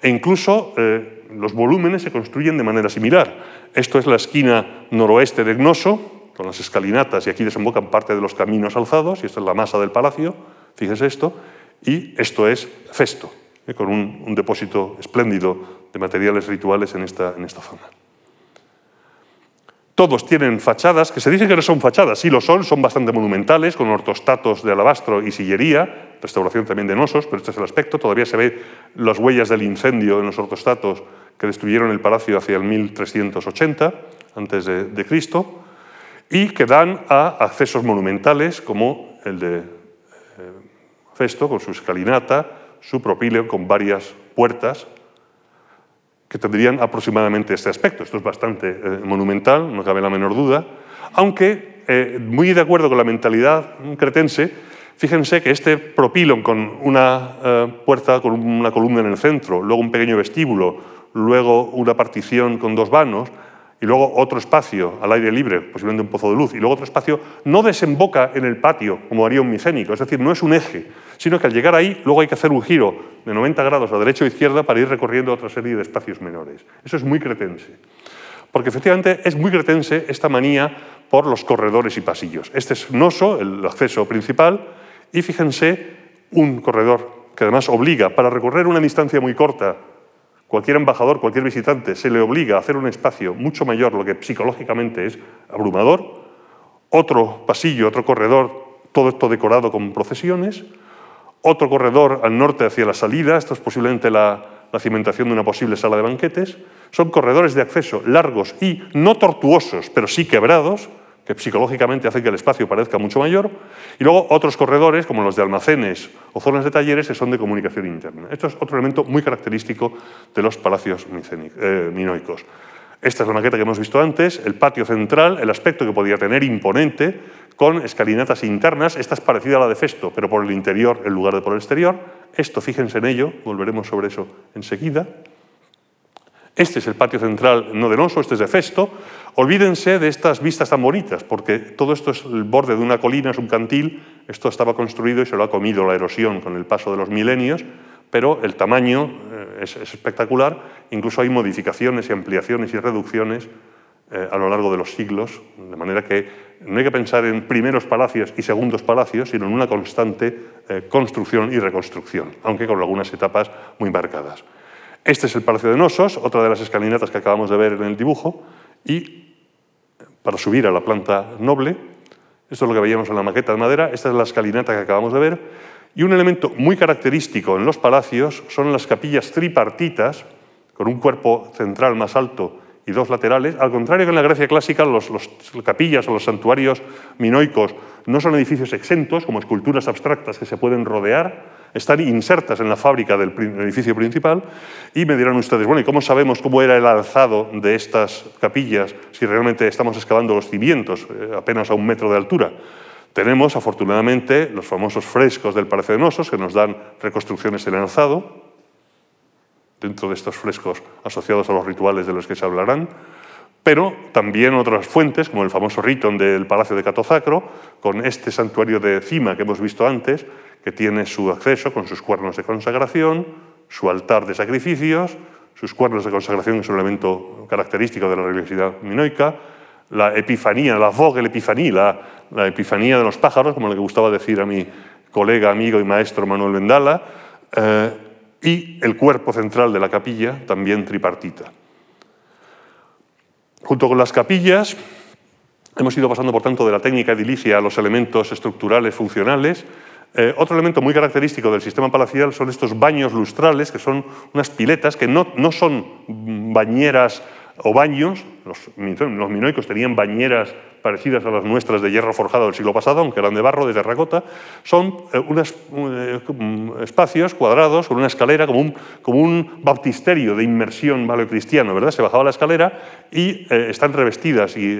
e incluso eh, los volúmenes se construyen de manera similar. Esto es la esquina noroeste de Gnoso, con las escalinatas, y aquí desembocan parte de los caminos alzados, y esta es la masa del palacio, fíjense esto, y esto es Festo, eh, con un, depósito espléndido de materiales rituales en esta, en esta zona. Todos tienen fachadas, que se dice que no son fachadas, sí lo son, son bastante monumentales, con ortostatos de alabastro y sillería, restauración también de nosos, pero este es el aspecto. Todavía se ve las huellas del incendio en los ortostatos que destruyeron el palacio hacia el 1380 antes de, Cristo, y que dan a accesos monumentales como el de eh, Festo, con su escalinata, su propíleo con varias puertas que tendrían aproximadamente este aspecto. Esto es bastante eh, monumental, no cabe la menor duda, aunque eh, muy de acuerdo con la mentalidad cretense, fíjense que este propilon con una eh, puerta con una columna en el centro, luego un pequeño vestíbulo, luego una partición con dos vanos, y luego otro espacio al aire libre, posiblemente un pozo de luz, y luego otro espacio, no desemboca en el patio como haría un micénico, es decir, no es un eje, sino que al llegar ahí luego hay que hacer un giro de 90 grados a derecha o izquierda para ir recorriendo otra serie de espacios menores. Eso es muy cretense. Porque efectivamente es muy cretense esta manía por los corredores y pasillos. Este es Noso, el acceso principal, y fíjense un corredor que además obliga para recorrer una distancia muy corta cualquier embajador, cualquier visitante, se le obliga a hacer un espacio mucho mayor, lo que psicológicamente es abrumador, otro pasillo, otro corredor, todo esto decorado con procesiones, otro corredor al norte hacia la salida, esto es posiblemente la, cimentación de una posible sala de banquetes. Son corredores de acceso largos y no tortuosos, pero sí quebrados, que psicológicamente hacen que el espacio parezca mucho mayor. Y luego otros corredores, como los de almacenes o zonas de talleres, que son de comunicación interna. Esto es otro elemento muy característico de los palacios eh, minoicos. Esta es la maqueta que hemos visto antes, el patio central, el aspecto que podía tener imponente, con escalinatas internas. Esta es parecida a la de Festo, pero por el interior en lugar de por el exterior. Esto, fíjense en ello, volveremos sobre eso enseguida. Este es el patio central no de Noso, este es de Festo. Olvídense de estas vistas tan bonitas, porque todo esto es el borde de una colina, es un cantil. Esto estaba construido y se lo ha comido la erosión con el paso de los milenios, pero el tamaño eh, es, espectacular. Incluso hay modificaciones y ampliaciones y reducciones eh, a lo largo de los siglos, de manera que no hay que pensar en primeros palacios y segundos palacios, sino en una constante eh, construcción y reconstrucción, aunque con algunas etapas muy marcadas. Este es el Palacio de Nosos, otra de las escalinatas que acabamos de ver en el dibujo, y para subir a la planta noble, esto es lo que veíamos en la maqueta de madera, esta es la escalinata que acabamos de ver, y un elemento muy característico en los palacios son las capillas tripartitas, con un cuerpo central más alto y dos laterales. Al contrario que en la Grecia clásica, los, los, capillas o los santuarios minoicos no son edificios exentos, como esculturas abstractas que se pueden rodear, están insertas en la fábrica del edificio principal y me dirán ustedes, bueno, ¿y cómo sabemos cómo era el alzado de estas capillas si realmente estamos excavando los cimientos eh, apenas a un metro de altura? Tenemos, afortunadamente, los famosos frescos del Palacio de Nosos que nos dan reconstrucciones en el alzado, dentro de estos frescos asociados a los rituales de los que se hablarán, pero también otras fuentes, como el famoso Riton del Palacio de Catozacro, con este santuario de cima que hemos visto antes, que tiene su acceso con sus cuernos de consagración, su altar de sacrificios, sus cuernos de consagración, que es un elemento característico de la religiosidad minoica, la epifanía, la epifanía, la, la, epifanía de los pájaros, como le gustaba decir a mi colega, amigo y maestro Manuel Vendala, eh, y el cuerpo central de la capilla, también tripartita. Junto con las capillas, hemos ido pasando, por tanto, de la técnica edilicia a los elementos estructurales funcionales, eh, otro elemento muy característico del sistema palacial son estos baños lustrales, que son unas piletas que no, no son bañeras o baños. Los, los, minoicos tenían bañeras parecidas a las nuestras de hierro forjado del siglo pasado, aunque eran de barro, de terracota. Son eh, unos eh, espacios cuadrados con una escalera, como un, como un baptisterio de inmersión valeocristiano, ¿verdad? Se bajaba la escalera y están revestidas y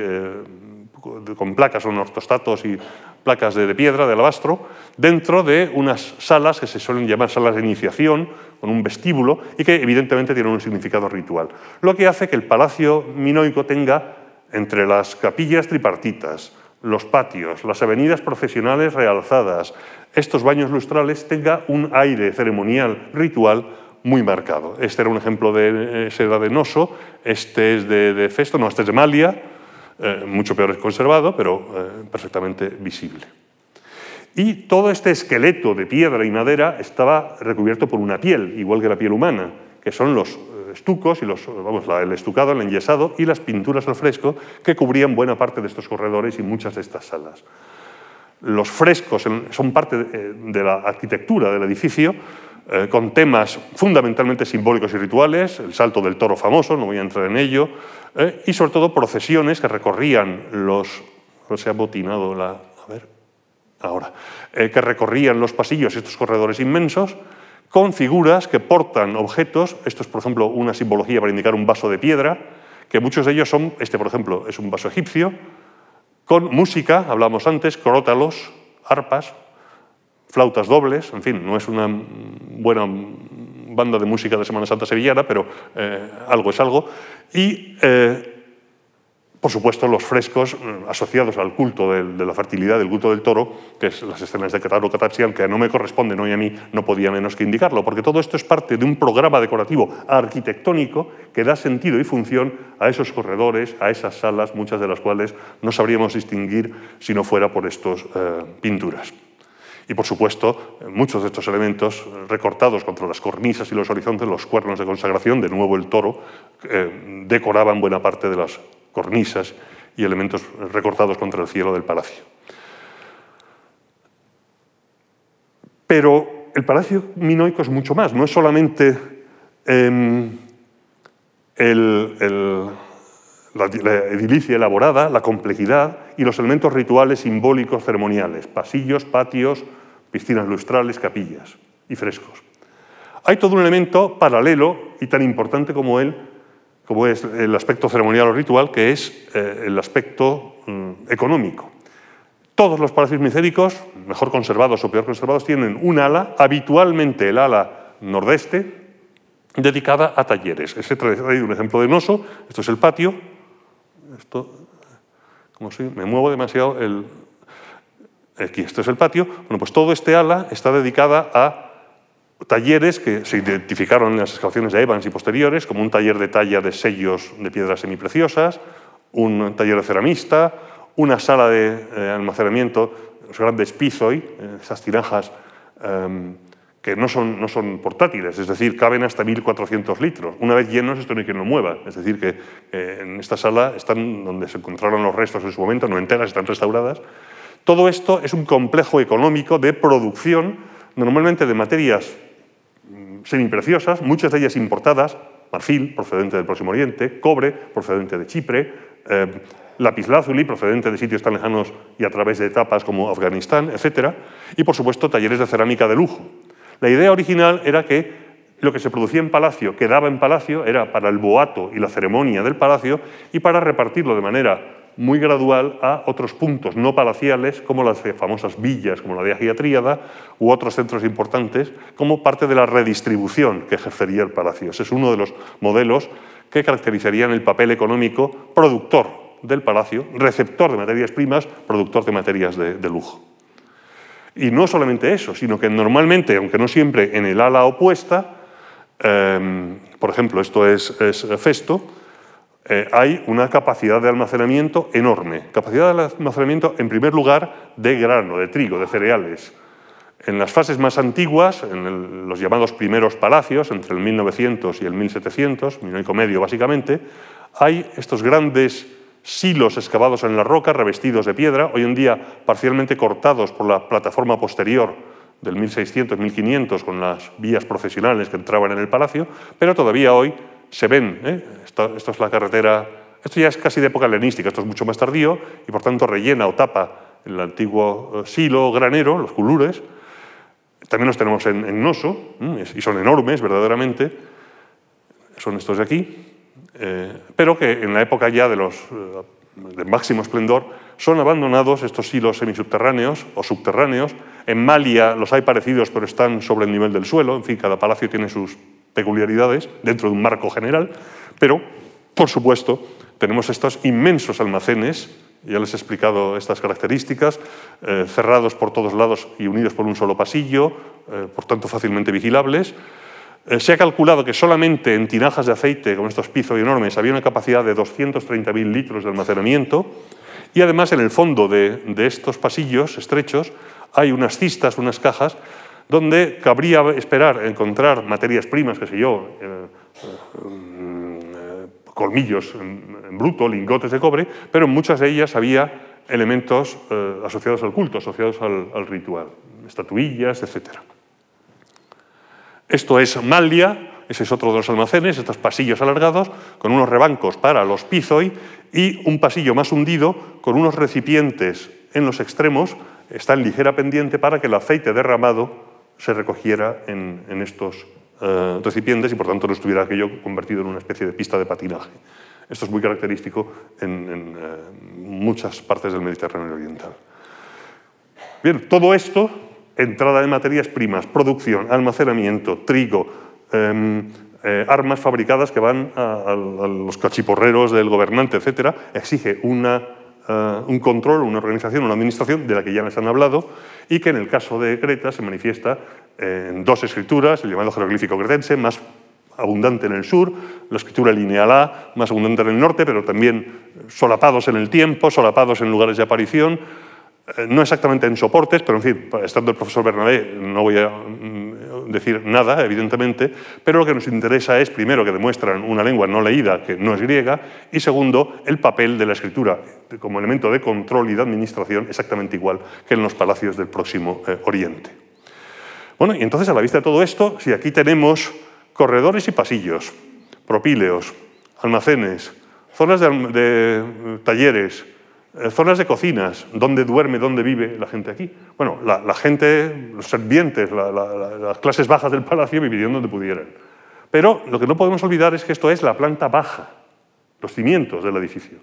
con placas, son ortostatos y placas de, piedra, de alabastro, dentro de unas salas que se suelen llamar salas de iniciación, con un vestíbulo, y que evidentemente tienen un significado ritual. Lo que hace que el palacio minoico tenga, entre las capillas tripartitas, los patios, las avenidas procesionales realzadas, estos baños lustrales, tenga un aire ceremonial, ritual, muy marcado. Este era un ejemplo de seda de Noso, este es de, de Festo, no, este es de Malia, eh, mucho peor conservado, pero eh, perfectamente visible. Y todo este esqueleto de piedra y madera estaba recubierto por una piel, igual que la piel humana, que son los eh, estucos y los, vamos, el estucado, el enyesado y las pinturas al fresco que cubrían buena parte de estos corredores y muchas de estas salas. Los frescos son parte de la arquitectura del edificio, con temas fundamentalmente simbólicos y rituales, el salto del toro famoso, no voy a entrar en ello, eh, y sobre todo procesiones que recorrían los... No ha botinado la... A ver, ahora. Eh, que recorrían los pasillos, estos corredores inmensos, con figuras que portan objetos. Esto es, por ejemplo, una simbología para indicar un vaso de piedra, que muchos de ellos son, este por ejemplo, es un vaso egipcio, con música, hablamos antes, crótalos, arpas, flautas dobles, en fin, no es una buena banda de música de Semana Santa sevillana, pero eh, algo es algo. Y, eh, por supuesto, los frescos mm, asociados al culto de, la fertilidad, del culto del toro, que es las escenas de Cataro Cataxian, que no me corresponden hoy a mí, no podía menos que indicarlo, porque todo esto es parte de un programa decorativo arquitectónico que da sentido y función a esos corredores, a esas salas, muchas de las cuales no sabríamos distinguir si no fuera por estas eh, pinturas. Y, por supuesto, muchos de estos elementos recortados contra las cornisas y los horizontes, los cuernos de consagración, de nuevo el toro, eh, decoraban buena parte de las cornisas y elementos recortados contra el cielo del palacio. Pero el palacio minoico es mucho más, no es solamente em, la, edilicia elaborada, la complejidad y los elementos rituales simbólicos ceremoniales, pasillos, patios, piscinas lustrales, capillas y frescos. Hay todo un elemento paralelo y tan importante como él, como es el aspecto ceremonial o ritual, que es eh, el aspecto mm, económico. Todos los palacios micéricos, mejor conservados o peor conservados, tienen un ala, habitualmente el ala nordeste, dedicada a talleres. Ese traído un ejemplo de Noso, esto es el patio, esto, como si me muevo demasiado, el, aquí esto es el patio, bueno, pues todo este ala está dedicada a talleres que se identificaron en las excavaciones de Evans y posteriores, como un taller de talla de sellos de piedras semipreciosas, un taller de ceramista, una sala de eh, almacenamiento, los grandes pizoi, eh, esas tinajas em, que no son, no son portátiles, es decir, caben hasta 1.400 litros. Una vez llenos, esto no hay quien lo mueva. Es decir, que eh, en esta sala están donde se encontraron los restos en su momento, no enteras, están restauradas. Todo esto es un complejo económico de producción, normalmente de materias semipreciosas, muchas de ellas importadas, marfil, procedente del Próximo Oriente, cobre, procedente de Chipre, eh, lapislázuli, procedente de sitios tan lejanos y a través de etapas como Afganistán, etc. Y, por supuesto, talleres de cerámica de lujo. La idea original era que lo que se producía en palacio quedaba en palacio, era para el boato y la ceremonia del palacio y para repartirlo de manera muy gradual a otros puntos no palaciales, como las famosas villas, como la de Agia Tríada, u otros centros importantes, como parte de la redistribución que ejercería el palacio. Ese es uno de los modelos que caracterizarían el papel económico productor del palacio, receptor de materias primas, productor de materias de, de lujo. Y no solamente eso, sino que normalmente, aunque no siempre en el ala opuesta, em, por ejemplo, esto es, Festo, eh, hay una capacidad de almacenamiento enorme. Capacidad de almacenamiento, en primer lugar, de grano, de trigo, de cereales. En las fases más antiguas, en los llamados primeros palacios, entre el 1900 y el 1700, minoico medio básicamente, hay estos grandes silos excavados en la roca, revestidos de piedra, hoy en día parcialmente cortados por la plataforma posterior del 1600-1500 con las vías procesionales que entraban en el palacio, pero todavía hoy se ven. ¿eh? Esto, es la carretera, esto ya es casi de época helenística, esto es mucho más tardío y por tanto rellena o tapa el antiguo eh, silo granero, los culures. También los tenemos en, en Noso y son enormes verdaderamente. Son estos de aquí. Eh, pero que en la época ya de los eh, de máximo esplendor son abandonados estos silos semisubterráneos o subterráneos. En Malia los hay parecidos, pero están sobre el nivel del suelo. En fin, cada palacio tiene sus peculiaridades dentro de un marco general. Pero, por supuesto, tenemos estos inmensos almacenes, ya les he explicado estas características, eh, cerrados por todos lados y unidos por un solo pasillo, por tanto fácilmente vigilables. Eh, se ha calculado que solamente en tinajas de aceite, con estos pizos enormes, había una capacidad de 230.000 litros de almacenamiento y además en el fondo de, estos pasillos estrechos hay unas cistas, unas cajas, donde cabría esperar encontrar materias primas, qué sé yo, eh, eh, colmillos en, bruto, lingotes de cobre, pero en muchas de ellas había elementos asociados al culto, asociados al, al ritual, estatuillas, etcétera. Esto es Maldia, ese es otro de los almacenes, estos pasillos alargados, con unos rebancos para los pizoi y un pasillo más hundido con unos recipientes en los extremos, está en ligera pendiente para que el aceite derramado se recogiera en, estos eh, recipientes y por tanto no estuviera aquello convertido en una especie de pista de patinaje. Esto es muy característico en, eh, muchas partes del Mediterráneo oriental. Bien, todo esto entrada de materias primas, producción, almacenamiento, trigo, em, eh, armas fabricadas que van a, los cachiporreros del gobernante, etc., exige una, un control, una organización, una administración de la que ya les han hablado y que en el caso de Creta se manifiesta en dos escrituras, el llamado jeroglífico cretense, más abundante en el sur, la escritura lineal A, más abundante en el norte, pero también solapados en el tiempo, solapados en lugares de aparición, eh, no exactamente en soportes, pero en fin, estando el profesor Bernabé no voy a mm, decir nada, evidentemente, pero lo que nos interesa es, primero, que demuestran una lengua no leída que no es griega, y segundo, el papel de la escritura como elemento de control y de administración exactamente igual que en los palacios del próximo eh, Oriente. Bueno, y entonces a la vista de todo esto, si aquí tenemos corredores y pasillos, propíleos, almacenes, zonas de, talleres, eh, zonas de cocinas, dónde duerme, dónde vive la gente aquí. Bueno, la, gente, los servientes, las clases bajas del palacio vivirían donde pudieran. Pero lo que no podemos olvidar es que esto es la planta baja, los cimientos del edificio.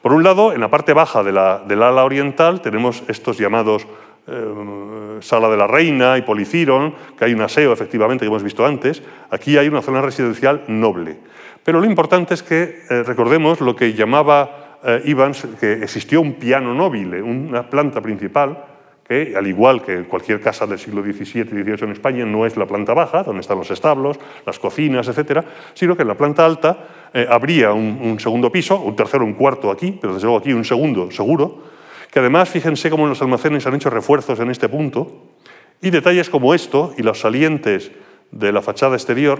Por un lado, en la parte baja de del ala oriental tenemos estos llamados eh, Sala de la Reina y Policirón, que hay un aseo efectivamente que hemos visto antes. Aquí hay una zona residencial noble. Pero lo importante es que eh, recordemos lo que llamaba eh, que existió un piano nobile, una planta principal, que, al igual que cualquier casa del siglo XVII y XVIII en España, no es la planta baja, donde están los establos, las cocinas, etcétera, sino que en la planta alta eh, habría un, segundo piso, un tercero, un cuarto aquí, pero desde luego aquí un segundo seguro, que además, fíjense cómo los almacenes han hecho refuerzos en este punto, y detalles como esto y los salientes de la fachada exterior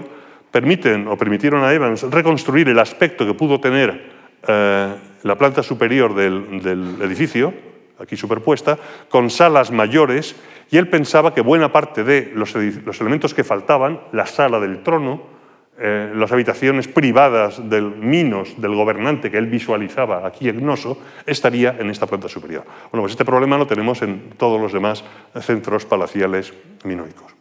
permiten o permitieron a Evans reconstruir el aspecto que pudo tener eh, la planta superior del edificio, aquí superpuesta, con salas mayores, y él pensaba que buena parte de los, elementos que faltaban, la sala del trono, eh, las habitaciones privadas del Minos, del gobernante que él visualizaba aquí en Gnoso, estaría en esta planta superior. Bueno, pues este problema lo tenemos en todos los demás centros palaciales minoicos.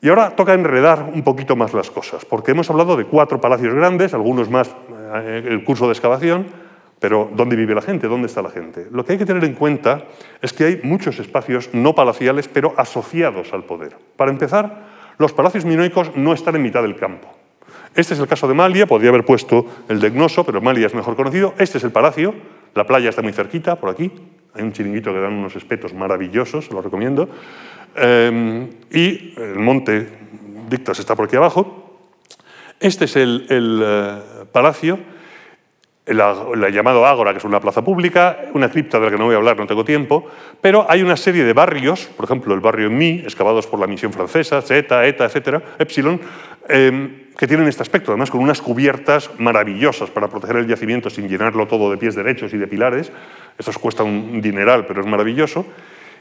Y ahora toca enredar un poquito más las cosas, porque hemos hablado de cuatro palacios grandes, algunos más eh, el curso de excavación, pero ¿dónde vive la gente? ¿Dónde está la gente? Lo que hay que tener en cuenta es que hay muchos espacios no palaciales, pero asociados al poder. Para empezar, los palacios minoicos no están en mitad del campo. Este es el caso de Malia, podría haber puesto el de Gnoso, pero Malia es mejor conocido. Este es el palacio, la playa está muy cerquita, por aquí. Hay un chiringuito que dan unos espetos maravillosos, lo recomiendo. Em, y el monte Dictas está por aquí abajo. Este es el, eh, palacio la, llamado Ágora, que es una plaza pública, una cripta de la que no voy a hablar, no tengo tiempo, pero hay una serie de barrios, por ejemplo, el barrio Mi, excavados por la misión francesa, Zeta, Eta, etcétera, Epsilon, em, que tienen este aspecto, además con unas cubiertas maravillosas para proteger el yacimiento sin llenarlo todo de pies derechos y de pilares. Eso cuesta un dineral, pero es maravilloso.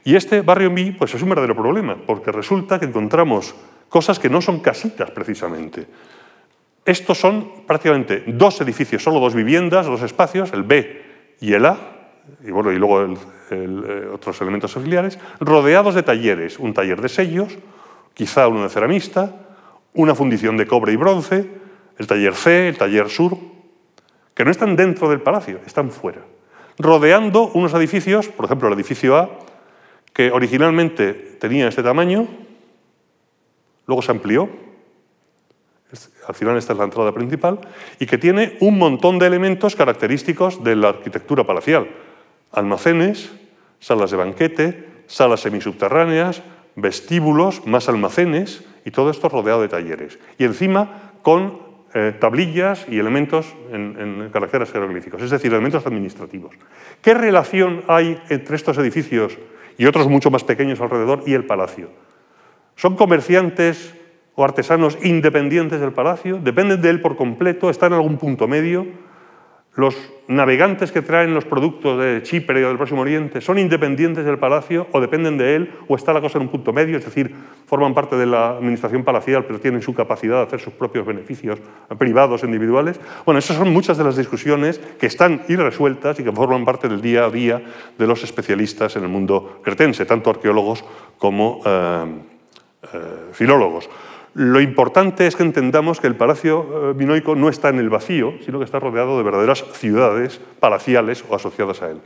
Y este barrio Mi pues es un verdadero problema, porque resulta que encontramos cosas que no son casitas precisamente. Estos son prácticamente dos edificios, solo dos viviendas, dos espacios, el B y el A, y, bueno, y luego eh, otros elementos auxiliares, rodeados de talleres, un taller de sellos, quizá uno de ceramista, una fundición de cobre y bronce, el taller C, el taller Sur, que no están dentro del palacio, están fuera, rodeando unos edificios, por ejemplo el edificio A, que originalmente tenía este tamaño, luego se amplió, al final esta es la entrada principal, y que tiene un montón de elementos característicos de la arquitectura palacial. Almacenes, salas de banquete, salas semisubterráneas, vestíbulos, más almacenes, y todo esto rodeado de talleres. Y encima con eh, tablillas y elementos en, en, caracteres jeroglíficos, es decir, elementos administrativos. ¿Qué relación hay entre estos edificios y otros mucho más pequeños alrededor y el palacio? ¿Son comerciantes o artesanos independientes del palacio, dependen de él por completo, están en algún punto medio. Los navegantes que traen los productos de Chipre o del Próximo Oriente son independientes del palacio o dependen de él o está la cosa en un punto medio, es decir, forman parte de la administración palacial pero tienen su capacidad de hacer sus propios beneficios privados, individuales. Bueno, esas son muchas de las discusiones que están irresueltas y que forman parte del día a día de los especialistas en el mundo cretense, tanto arqueólogos como eh, eh, filólogos. Lo importante es que entendamos que el Palacio eh, Minoico no está en el vacío, sino que está rodeado de verdaderas ciudades palaciales o asociadas a él,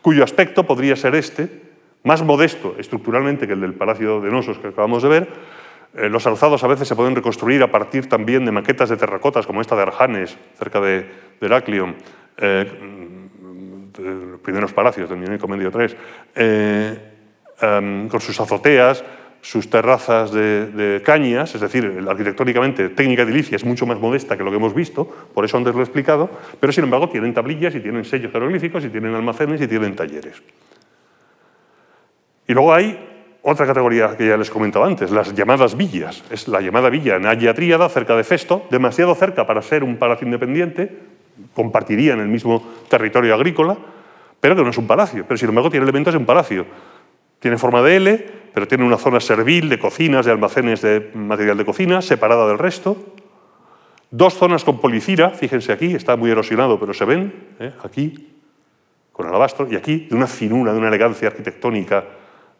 cuyo aspecto podría ser este, más modesto estructuralmente que el del Palacio de Nosos que acabamos de ver. Eh, los alzados a veces se pueden reconstruir a partir también de maquetas de terracotas, como esta de Arjanes, cerca de, Heraclion, eh, de los primeros palacios del Minoico Medio III, em, con sus azoteas, sus terrazas de, cañas, es decir, arquitectónicamente técnica edilicia es mucho más modesta que lo que hemos visto, por eso antes lo he explicado, pero sin embargo tienen tablillas y tienen sellos jeroglíficos y tienen almacenes y tienen talleres. Y luego hay otra categoría que ya les comentaba antes, las llamadas villas. Es la llamada villa en Haya Tríada, cerca de Festo, demasiado cerca para ser un palacio independiente, compartirían el mismo territorio agrícola, pero que no es un palacio, pero sin embargo tiene elementos de un palacio. Tiene forma de L, pero tiene una zona servil de cocinas, de almacenes de material de cocina, separada del resto. Dos zonas con policira, fíjense aquí, está muy erosionado, pero se ven, ¿eh? aquí, con alabastro, y aquí, de una finura, de una elegancia arquitectónica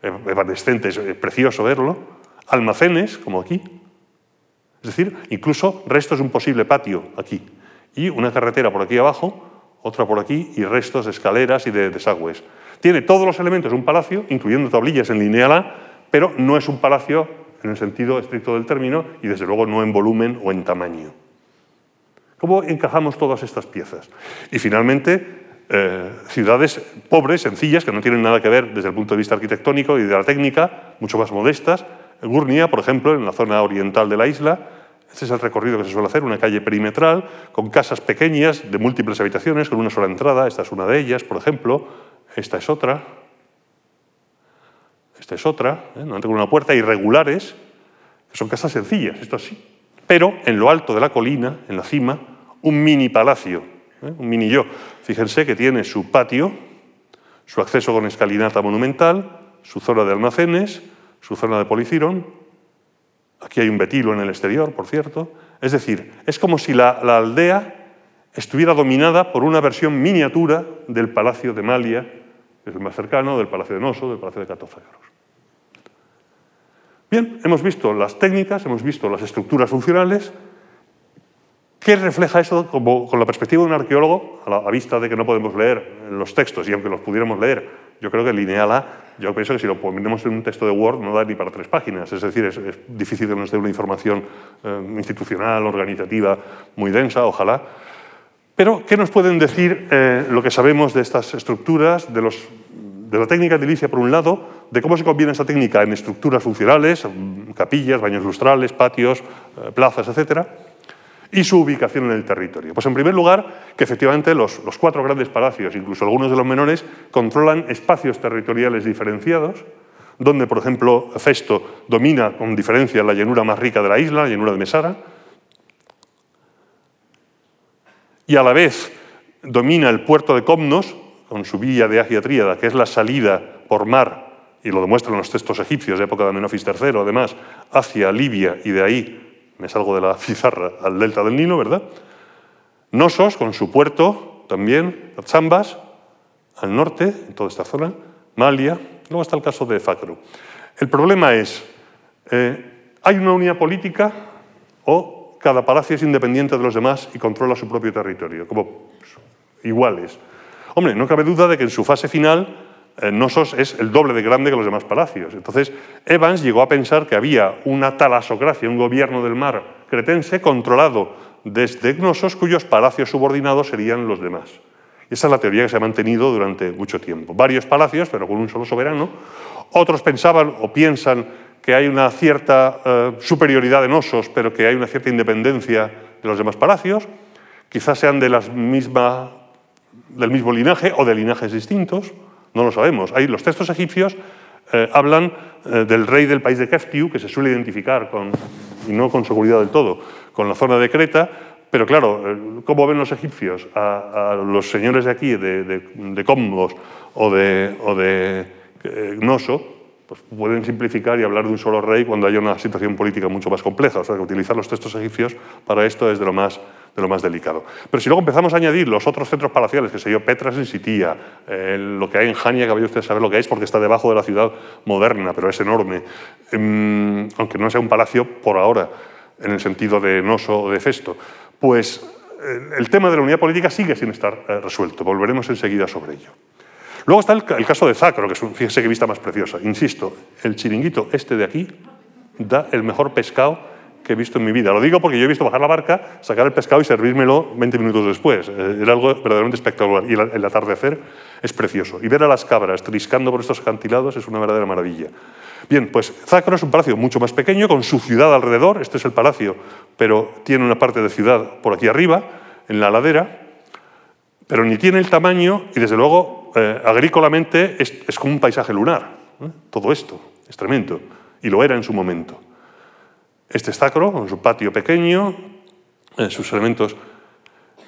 evanescente, es precioso verlo. Almacenes, como aquí. Es decir, incluso restos de un posible patio aquí. Y una carretera por aquí abajo, otra por aquí, y restos de escaleras y de desagües. Tiene todos los elementos de un palacio, incluyendo tablillas en lineal A, pero no es un palacio en el sentido estricto del término y desde luego no en volumen o en tamaño. ¿Cómo encajamos todas estas piezas? Y finalmente, eh, ciudades pobres, sencillas, que no tienen nada que ver desde el punto de vista arquitectónico y de la técnica, mucho más modestas. Gurnia, por ejemplo, en la zona oriental de la isla, este es el recorrido que se suele hacer, una calle perimetral con casas pequeñas de múltiples habitaciones, con una sola entrada. Esta es una de ellas, por ejemplo. Esta es otra. Esta es otra, ¿eh? no tengo una puerta, irregulares, que son casas sencillas, esto así. Pero en lo alto de la colina, en la cima, un mini palacio, ¿eh? un mini yo. Fíjense que tiene su patio, su acceso con escalinata monumental, su zona de almacenes, su zona de policirón. Aquí hay un betilo en el exterior, por cierto. Es decir, es como si la, la aldea estuviera dominada por una versión miniatura del Palacio de Malia, es el más cercano, del Palacio de Noso, del Palacio de Catófagros. Bien, hemos visto las técnicas, hemos visto las estructuras funcionales. ¿Qué refleja eso con la perspectiva de un arqueólogo, a la vista de que no podemos leer los textos, y aunque los pudiéramos leer, yo creo que lineal A, yo pienso que si lo ponemos en un texto de Word no da ni para tres páginas, es decir, es, difícil que nos dé una información eh, institucional, organizativa, muy densa, ojalá. Pero, ¿qué nos pueden decir eh, lo que sabemos de estas estructuras, de, la técnica edilicia por un lado, de cómo se combina esta técnica en estructuras funcionales, capillas, baños lustrales, patios, eh, plazas, etcétera, y su ubicación en el territorio? Pues en primer lugar, que efectivamente los, los cuatro grandes palacios, incluso algunos de los menores, controlan espacios territoriales diferenciados, donde, por ejemplo, Festo domina con diferencia la llanura más rica de la isla, la llanura de Mesara, y a la vez domina el puerto de Comnos, con su villa de Agia Tríada, que es la salida por mar, y lo demuestran los textos egipcios de época de Amenofis III, además, hacia Libia y de ahí, me salgo de la pizarra, al delta del Nilo, ¿verdad? Nosos, con su puerto también, Zambas, al norte, en toda esta zona, Malia, luego está el caso de Facro. El problema es, eh, ¿hay una unidad política o cada palacio es independiente de los demás y controla su propio territorio, como iguales. Hombre, no cabe duda de que en su fase final eh, es el doble de grande que los demás palacios. Entonces, Evans llegó a pensar que había una talasocracia, un gobierno del mar cretense controlado desde Gnosos, cuyos palacios subordinados serían los demás. Esa es la teoría que se ha mantenido durante mucho tiempo. Varios palacios, pero con un solo soberano. Otros pensaban o piensan que hay una cierta eh, superioridad de Nosos, pero que hay una cierta independencia de los demás palacios. Quizás sean del mismo linaje o de linajes distintos, no lo sabemos. Hay, los textos egipcios eh, hablan eh, del rey del país de Keftiu, que se suele identificar con, y no con seguridad del todo, con la zona de Creta, pero claro, ¿cómo ven los egipcios a, los señores de aquí, de, de, de o de, o de Gnoso? Pues pueden simplificar y hablar de un solo rey cuando hay una situación política mucho más compleja. O sea, que utilizar los textos egipcios para esto es de lo más, de lo más delicado. Pero si luego empezamos a añadir los otros centros palaciales, que sé yo, Petras en Sitía, eh, lo que hay en Jania, que vaya usted saber lo que es, porque está debajo de la ciudad moderna, pero es enorme, em, aunque no sea un palacio por ahora, en el sentido de Noso o de Festo, pues eh, el tema de la unidad política sigue sin estar eh, resuelto. Volveremos enseguida sobre ello. Luego está el, caso de Zacro, que es un, fíjese qué vista más preciosa. Insisto, el chiringuito este de aquí da el mejor pescado que he visto en mi vida. Lo digo porque yo he visto bajar la barca, sacar el pescado y servírmelo 20 minutos después. Eh, era algo verdaderamente espectacular. Y el atardecer es precioso. Y ver a las cabras triscando por estos acantilados es una verdadera maravilla. Bien, pues Zacro es un palacio mucho más pequeño, con su ciudad alrededor. Este es el palacio, pero tiene una parte de ciudad por aquí arriba, en la ladera. Pero ni tiene el tamaño y, desde luego, eh, agrícolamente es, como un paisaje lunar. Todo esto es tremendo. Y lo era en su momento. Este Zacro, con su patio pequeño, eh, sus elementos.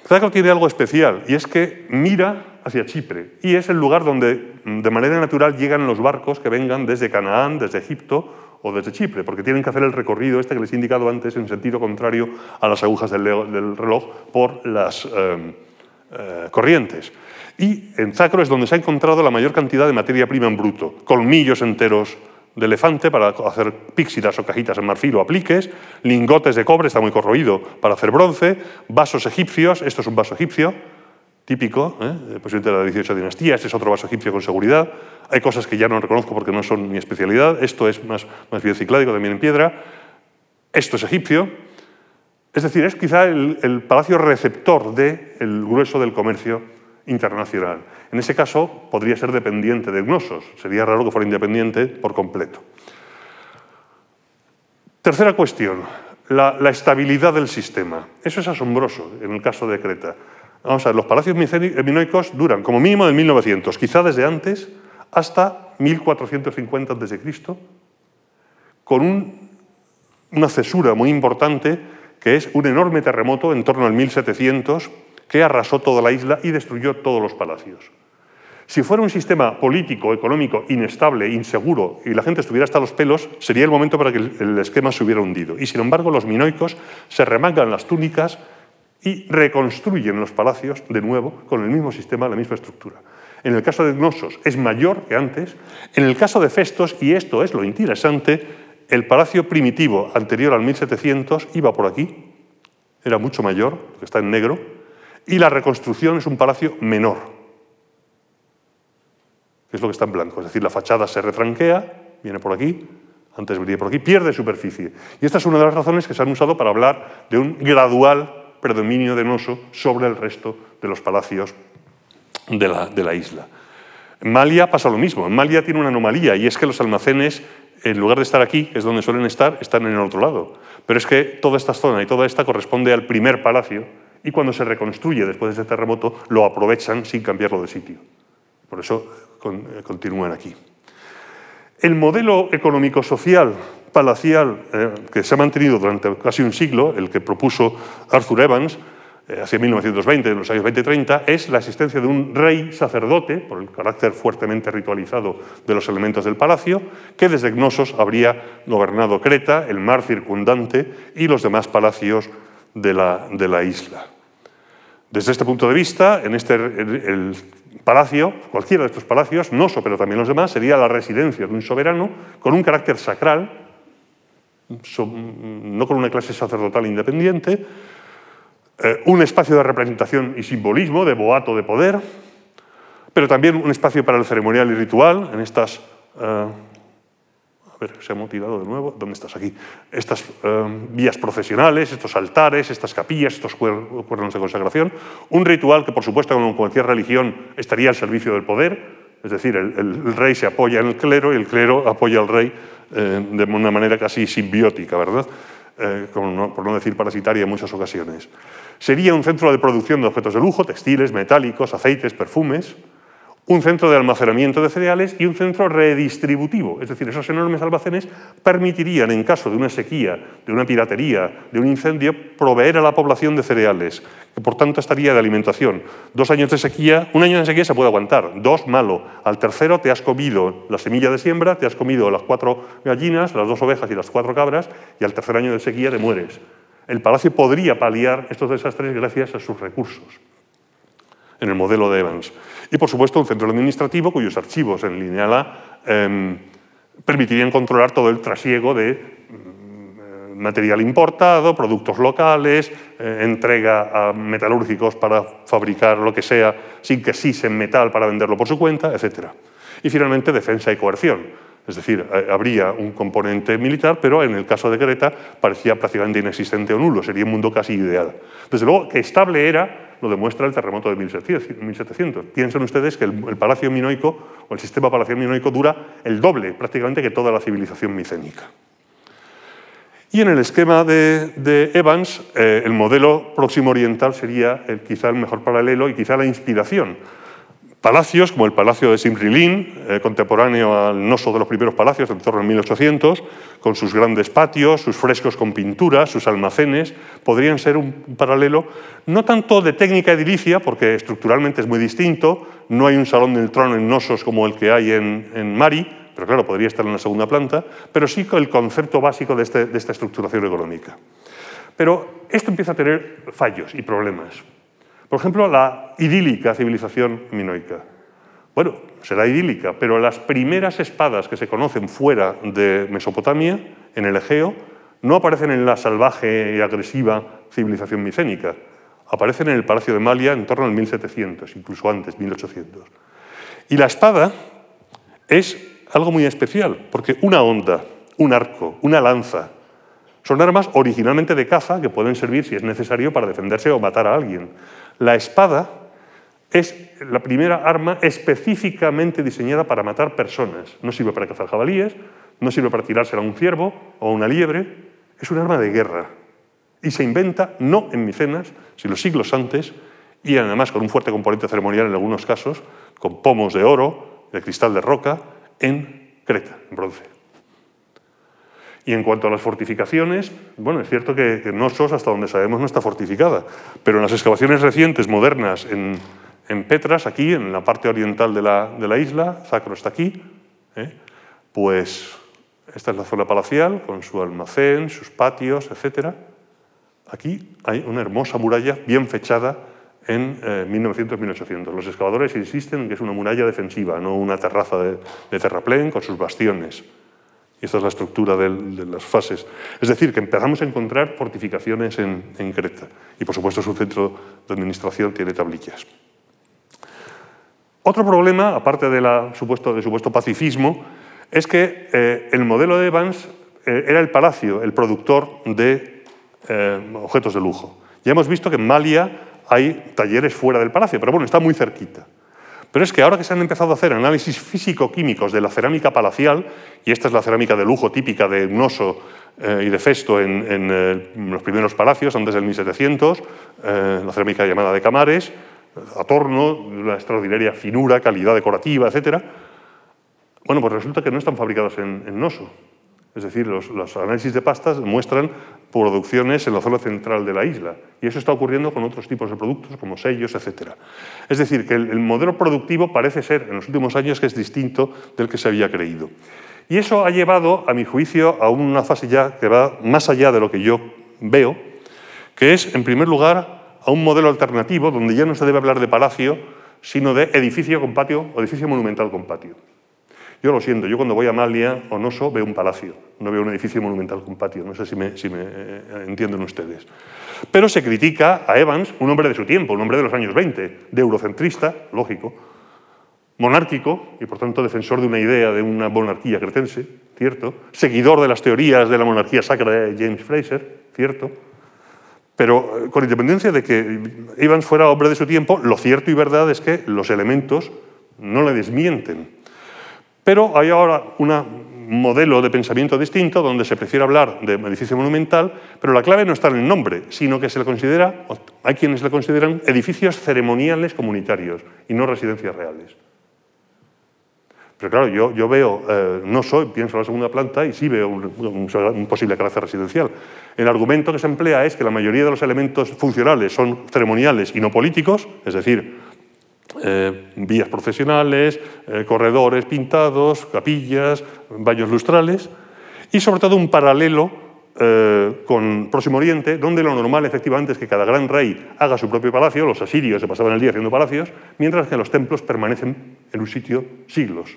Zacro tiene algo especial y es que mira hacia Chipre y es el lugar donde mm, de manera natural llegan los barcos que vengan desde Canaán, desde Egipto o desde Chipre, porque tienen que hacer el recorrido este que les he indicado antes en sentido contrario a las agujas del, reloj por las em, eh, corrientes. Y en Zacro es donde se ha encontrado la mayor cantidad de materia prima en bruto, colmillos enteros de elefante para hacer píxidas o cajitas en marfil o apliques, lingotes de cobre, está muy corroído, para hacer bronce, vasos egipcios, esto es un vaso egipcio, típico, ¿eh? presidente de la 18 dinastía, este es otro vaso egipcio con seguridad, hay cosas que ya no reconozco porque no son mi especialidad, esto es más, más bien cicládico, también en piedra, esto es egipcio, es decir, es quizá el, palacio receptor del grueso del comercio internacional. En ese caso, podría ser dependiente de Gnosos. Sería raro que fuera independiente por completo. Tercera cuestión, la, estabilidad del sistema. Eso es asombroso en el caso de Creta. Vamos a ver, los palacios minoicos duran como mínimo de 1900, quizá desde antes, hasta 1450 a.C., con una cesura muy importante que es un enorme terremoto en torno al 1700 que arrasó toda la isla y destruyó todos los palacios. Si fuera un sistema político, económico, inestable, inseguro y la gente estuviera hasta los pelos, sería el momento para que el esquema se hubiera hundido. Y sin embargo, los minoicos se remangan las túnicas y reconstruyen los palacios de nuevo con el mismo sistema, la misma estructura. En el caso de Gnosos es mayor que antes. En el caso de Festos, y esto es lo interesante, el palacio primitivo anterior al 1700 iba por aquí, era mucho mayor, está en negro, y la reconstrucción es un palacio menor, que es lo que está en blanco. Es decir, la fachada se retranquea, viene por aquí, antes venía por aquí, pierde superficie. Y esta es una de las razones que se han usado para hablar de un gradual predominio de Noso sobre el resto de los palacios de la, de la isla. En Malia pasa lo mismo. En Malia tiene una anomalía y es que los almacenes, en lugar de estar aquí, que es donde suelen estar, están en el otro lado. Pero es que toda esta zona y toda esta corresponde al primer palacio y cuando se reconstruye después de ese terremoto lo aprovechan sin cambiarlo de sitio. Por eso eh, continúan aquí. El modelo económico-social palacial eh, que se ha mantenido durante casi un siglo, el que propuso Arthur Evans eh, hacia 1920, en los años 20-30, es la existencia de un rey sacerdote, por el carácter fuertemente ritualizado de los elementos del palacio, que desde Gnosos habría gobernado Creta, el mar circundante y los demás palacios de la, de la isla. Desde este punto de vista, en este, el, palacio, cualquiera de estos palacios, Noso, pero también los demás, sería la residencia de un soberano con un carácter sacral, no con una clase sacerdotal independiente, eh, un espacio de representación y simbolismo, de boato de poder, pero también un espacio para el ceremonial y ritual en estas eh, a ver, se ha mutilado de nuevo, ¿dónde estás aquí? Estas em, vías procesionales, estos altares, estas capillas, estos cuernos de consagración, un ritual que por supuesto como cualquier religión estaría al servicio del poder, es decir, el, rey se apoya en el clero y el clero apoya al rey eh, de una manera casi simbiótica, ¿verdad? Eh, por no decir parasitaria en muchas ocasiones. Sería un centro de producción de objetos de lujo, textiles, metálicos, aceites, perfumes, un centro de almacenamiento de cereales y un centro redistributivo. Es decir, esos enormes almacenes permitirían, en caso de una sequía, de una piratería, de un incendio, proveer a la población de cereales, que por tanto estaría de alimentación. Dos años de sequía, un año de sequía se puede aguantar, dos malo. Al tercero te has comido la semilla de siembra, te has comido las cuatro gallinas, las dos ovejas y las cuatro cabras, y al tercer año de sequía te mueres. El palacio podría paliar estos desastres gracias a sus recursos en el modelo de Evans. Y, por supuesto, un centro administrativo cuyos archivos en lineal A em, permitirían controlar todo el trasiego de mm, material importado, productos locales, eh, entrega a metalúrgicos para fabricar lo que sea sin que en metal para venderlo por su cuenta, etc. Y finalmente defensa y coerción. Es decir, eh, habría un componente militar, pero en el caso de Creta parecía prácticamente inexistente o nulo, sería un mundo casi ideal. Desde luego que estable era lo demuestra el terremoto de 1700. Piensen ustedes que el, palacio minoico o el sistema palacial minoico dura el doble prácticamente que toda la civilización micénica. Y en el esquema de, Evans, eh, el modelo próximo oriental sería quizá el mejor paralelo y quizá la inspiración. Palacios, como el Palacio de Simrilín, eh, contemporáneo al noso de los primeros palacios, en torno al 1800, con sus grandes patios, sus frescos con pinturas, sus almacenes, podrían ser un paralelo, no tanto de técnica edilicia, porque estructuralmente es muy distinto, no hay un salón del trono en Nosos como el que hay en, Mari, pero claro, podría estar en la segunda planta, pero sí el concepto básico de, este, de esta estructuración económica. Pero esto empieza a tener fallos y problemas. Por ejemplo, la idílica civilización minoica. Bueno, será idílica, pero las primeras espadas que se conocen fuera de Mesopotamia, en el Egeo, no aparecen en la salvaje y agresiva civilización micénica. Aparecen en el Palacio de Malia en torno al 1700, incluso antes, 1800. Y la espada es algo muy especial, porque una onda, un arco, una lanza, son armas originalmente de caza que pueden servir, si es necesario, para defenderse o matar a alguien. La espada es la primera arma específicamente diseñada para matar personas. No sirve para cazar jabalíes, no sirve para tirársela a un ciervo o a una liebre, es un arma de guerra. Y se inventa no en Micenas, sino siglos antes, y además con un fuerte componente ceremonial en algunos casos, con pomos de oro, de cristal de roca, en Creta, en bronce. Y en cuanto a las fortificaciones, bueno, es cierto que, Nosos, hasta donde sabemos, no está fortificada, pero en las excavaciones recientes, modernas, en, Petras, aquí, en la parte oriental de la, isla, Zacro está aquí, ¿eh? pues esta es la zona palacial, con su almacén, sus patios, etc. Aquí hay una hermosa muralla bien fechada en 1900-1800. Eh, Los excavadores insisten en que es una muralla defensiva, no una terraza de, de terraplén con sus bastiones. Y esta es la estructura de, las fases. Es decir, que empezamos a encontrar fortificaciones en, Creta. Y por supuesto su centro de administración tiene tablillas. Otro problema, aparte de supuesto, del supuesto pacifismo, es que eh, el modelo de Evans eh, era el palacio, el productor de eh, objetos de lujo. Ya hemos visto que en Malia hay talleres fuera del palacio, pero bueno, está muy cerquita. Pero es que ahora que se han empezado a hacer análisis físico-químicos de la cerámica palacial, y esta es la cerámica de lujo típica de Gnoso eh, y de Festo en, eh, los primeros palacios, antes del 1700, eh, la cerámica llamada de Camares, Atorno, una extraordinaria finura, calidad decorativa, etc. Bueno, pues resulta que no están fabricados en, en. Es decir, los, análisis de pastas muestran producciones en la zona central de la isla. Y eso está ocurriendo con otros tipos de productos, como sellos, etc. Es decir, que el, modelo productivo parece ser, en los últimos años, que es distinto del que se había creído. Y eso ha llevado, a mi juicio, a una fase ya que va más allá de lo que yo veo, que es, en primer lugar, a un modelo alternativo donde ya no se debe hablar de palacio, sino de edificio con patio o edificio monumental con patio. Yo lo siento, yo cuando voy a Malia o Noso veo un palacio, no veo un edificio monumental con patio, no sé si me, eh, entienden ustedes. Pero se critica a Evans, un hombre de su tiempo, un hombre de los años 20, de eurocentrista, lógico, monárquico y por tanto defensor de una idea de una monarquía cretense, cierto, seguidor de las teorías de la monarquía sacra de James Fraser, cierto, pero eh, con independencia de que Evans fuera hombre de su tiempo, lo cierto y verdad es que los elementos no le desmienten. Pero hay ahora un modelo de pensamiento distinto donde se prefiere hablar de edificio monumental, pero la clave no está en el nombre, sino que se le considera, hay quienes le consideran edificios ceremoniales comunitarios y no residencias reales. Pero claro, yo, yo veo, eh, no soy, pienso en la segunda planta y sí veo un, un, posible carácter residencial. El argumento que se emplea es que la mayoría de los elementos funcionales son ceremoniales y no políticos, es decir, eh, vías profesionales, eh, corredores pintados, capillas, baños lustrales y sobre todo un paralelo eh, con Próximo Oriente, donde lo normal efectivamente es que cada gran rey haga su propio palacio, los asirios se pasaban el día haciendo palacios, mientras que los templos permanecen en un sitio siglos.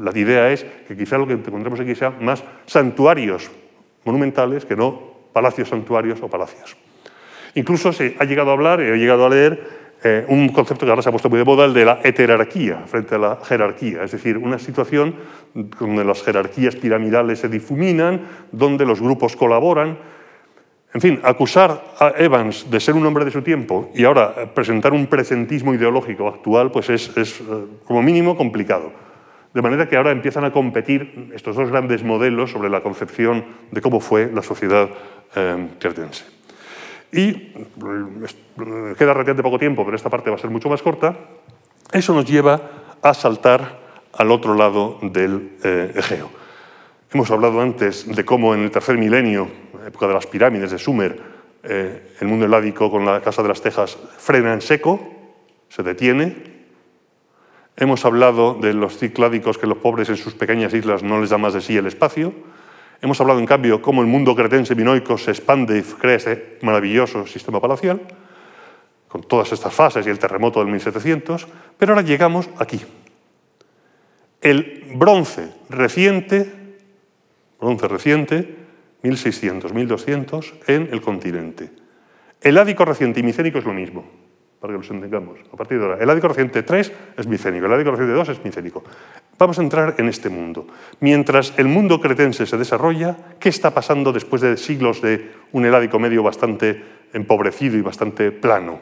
La idea es que quizá lo que encontremos aquí sea más santuarios monumentales que no palacios santuarios o palacios. Incluso se ha llegado a hablar, he llegado a leer eh, un concepto que ahora se ha puesto muy de moda, el de la heterarquía frente a la jerarquía, es decir, una situación donde las jerarquías piramidales se difuminan, donde los grupos colaboran. En fin, acusar a Evans de ser un hombre de su tiempo y ahora presentar un presentismo ideológico actual, pues es, eh, como mínimo complicado. De manera que ahora empiezan a competir estos dos grandes modelos sobre la concepción de cómo fue la sociedad eh. Y queda relativamente poco tiempo, pero esta parte va a ser mucho más corta. Eso nos lleva a saltar al otro lado del eh, Egeo. Hemos hablado antes de cómo en el tercer milenio, época de las pirámides de Sumer, eh, el mundo heládico con la Casa de las Tejas frena en seco, se detiene. Hemos hablado de los cicládicos que los pobres en sus pequeñas islas no les da más de sí el espacio. Hemos hablado, en cambio, cómo el mundo cretense minoico se expande y crea ese maravilloso sistema palacial, con todas estas fases y el terremoto del 1700, pero ahora llegamos aquí. El bronce reciente, bronce reciente, 1600, 1200, en el continente. El ádico reciente y micénico es lo mismo, para que los entendamos. A partir de ahora, el ádico reciente 3 es micénico, el ádico reciente 2 es micénico. Vamos a entrar en este mundo. Mientras el mundo cretense se desarrolla, ¿qué está pasando después de siglos de un heládico medio bastante empobrecido y bastante plano?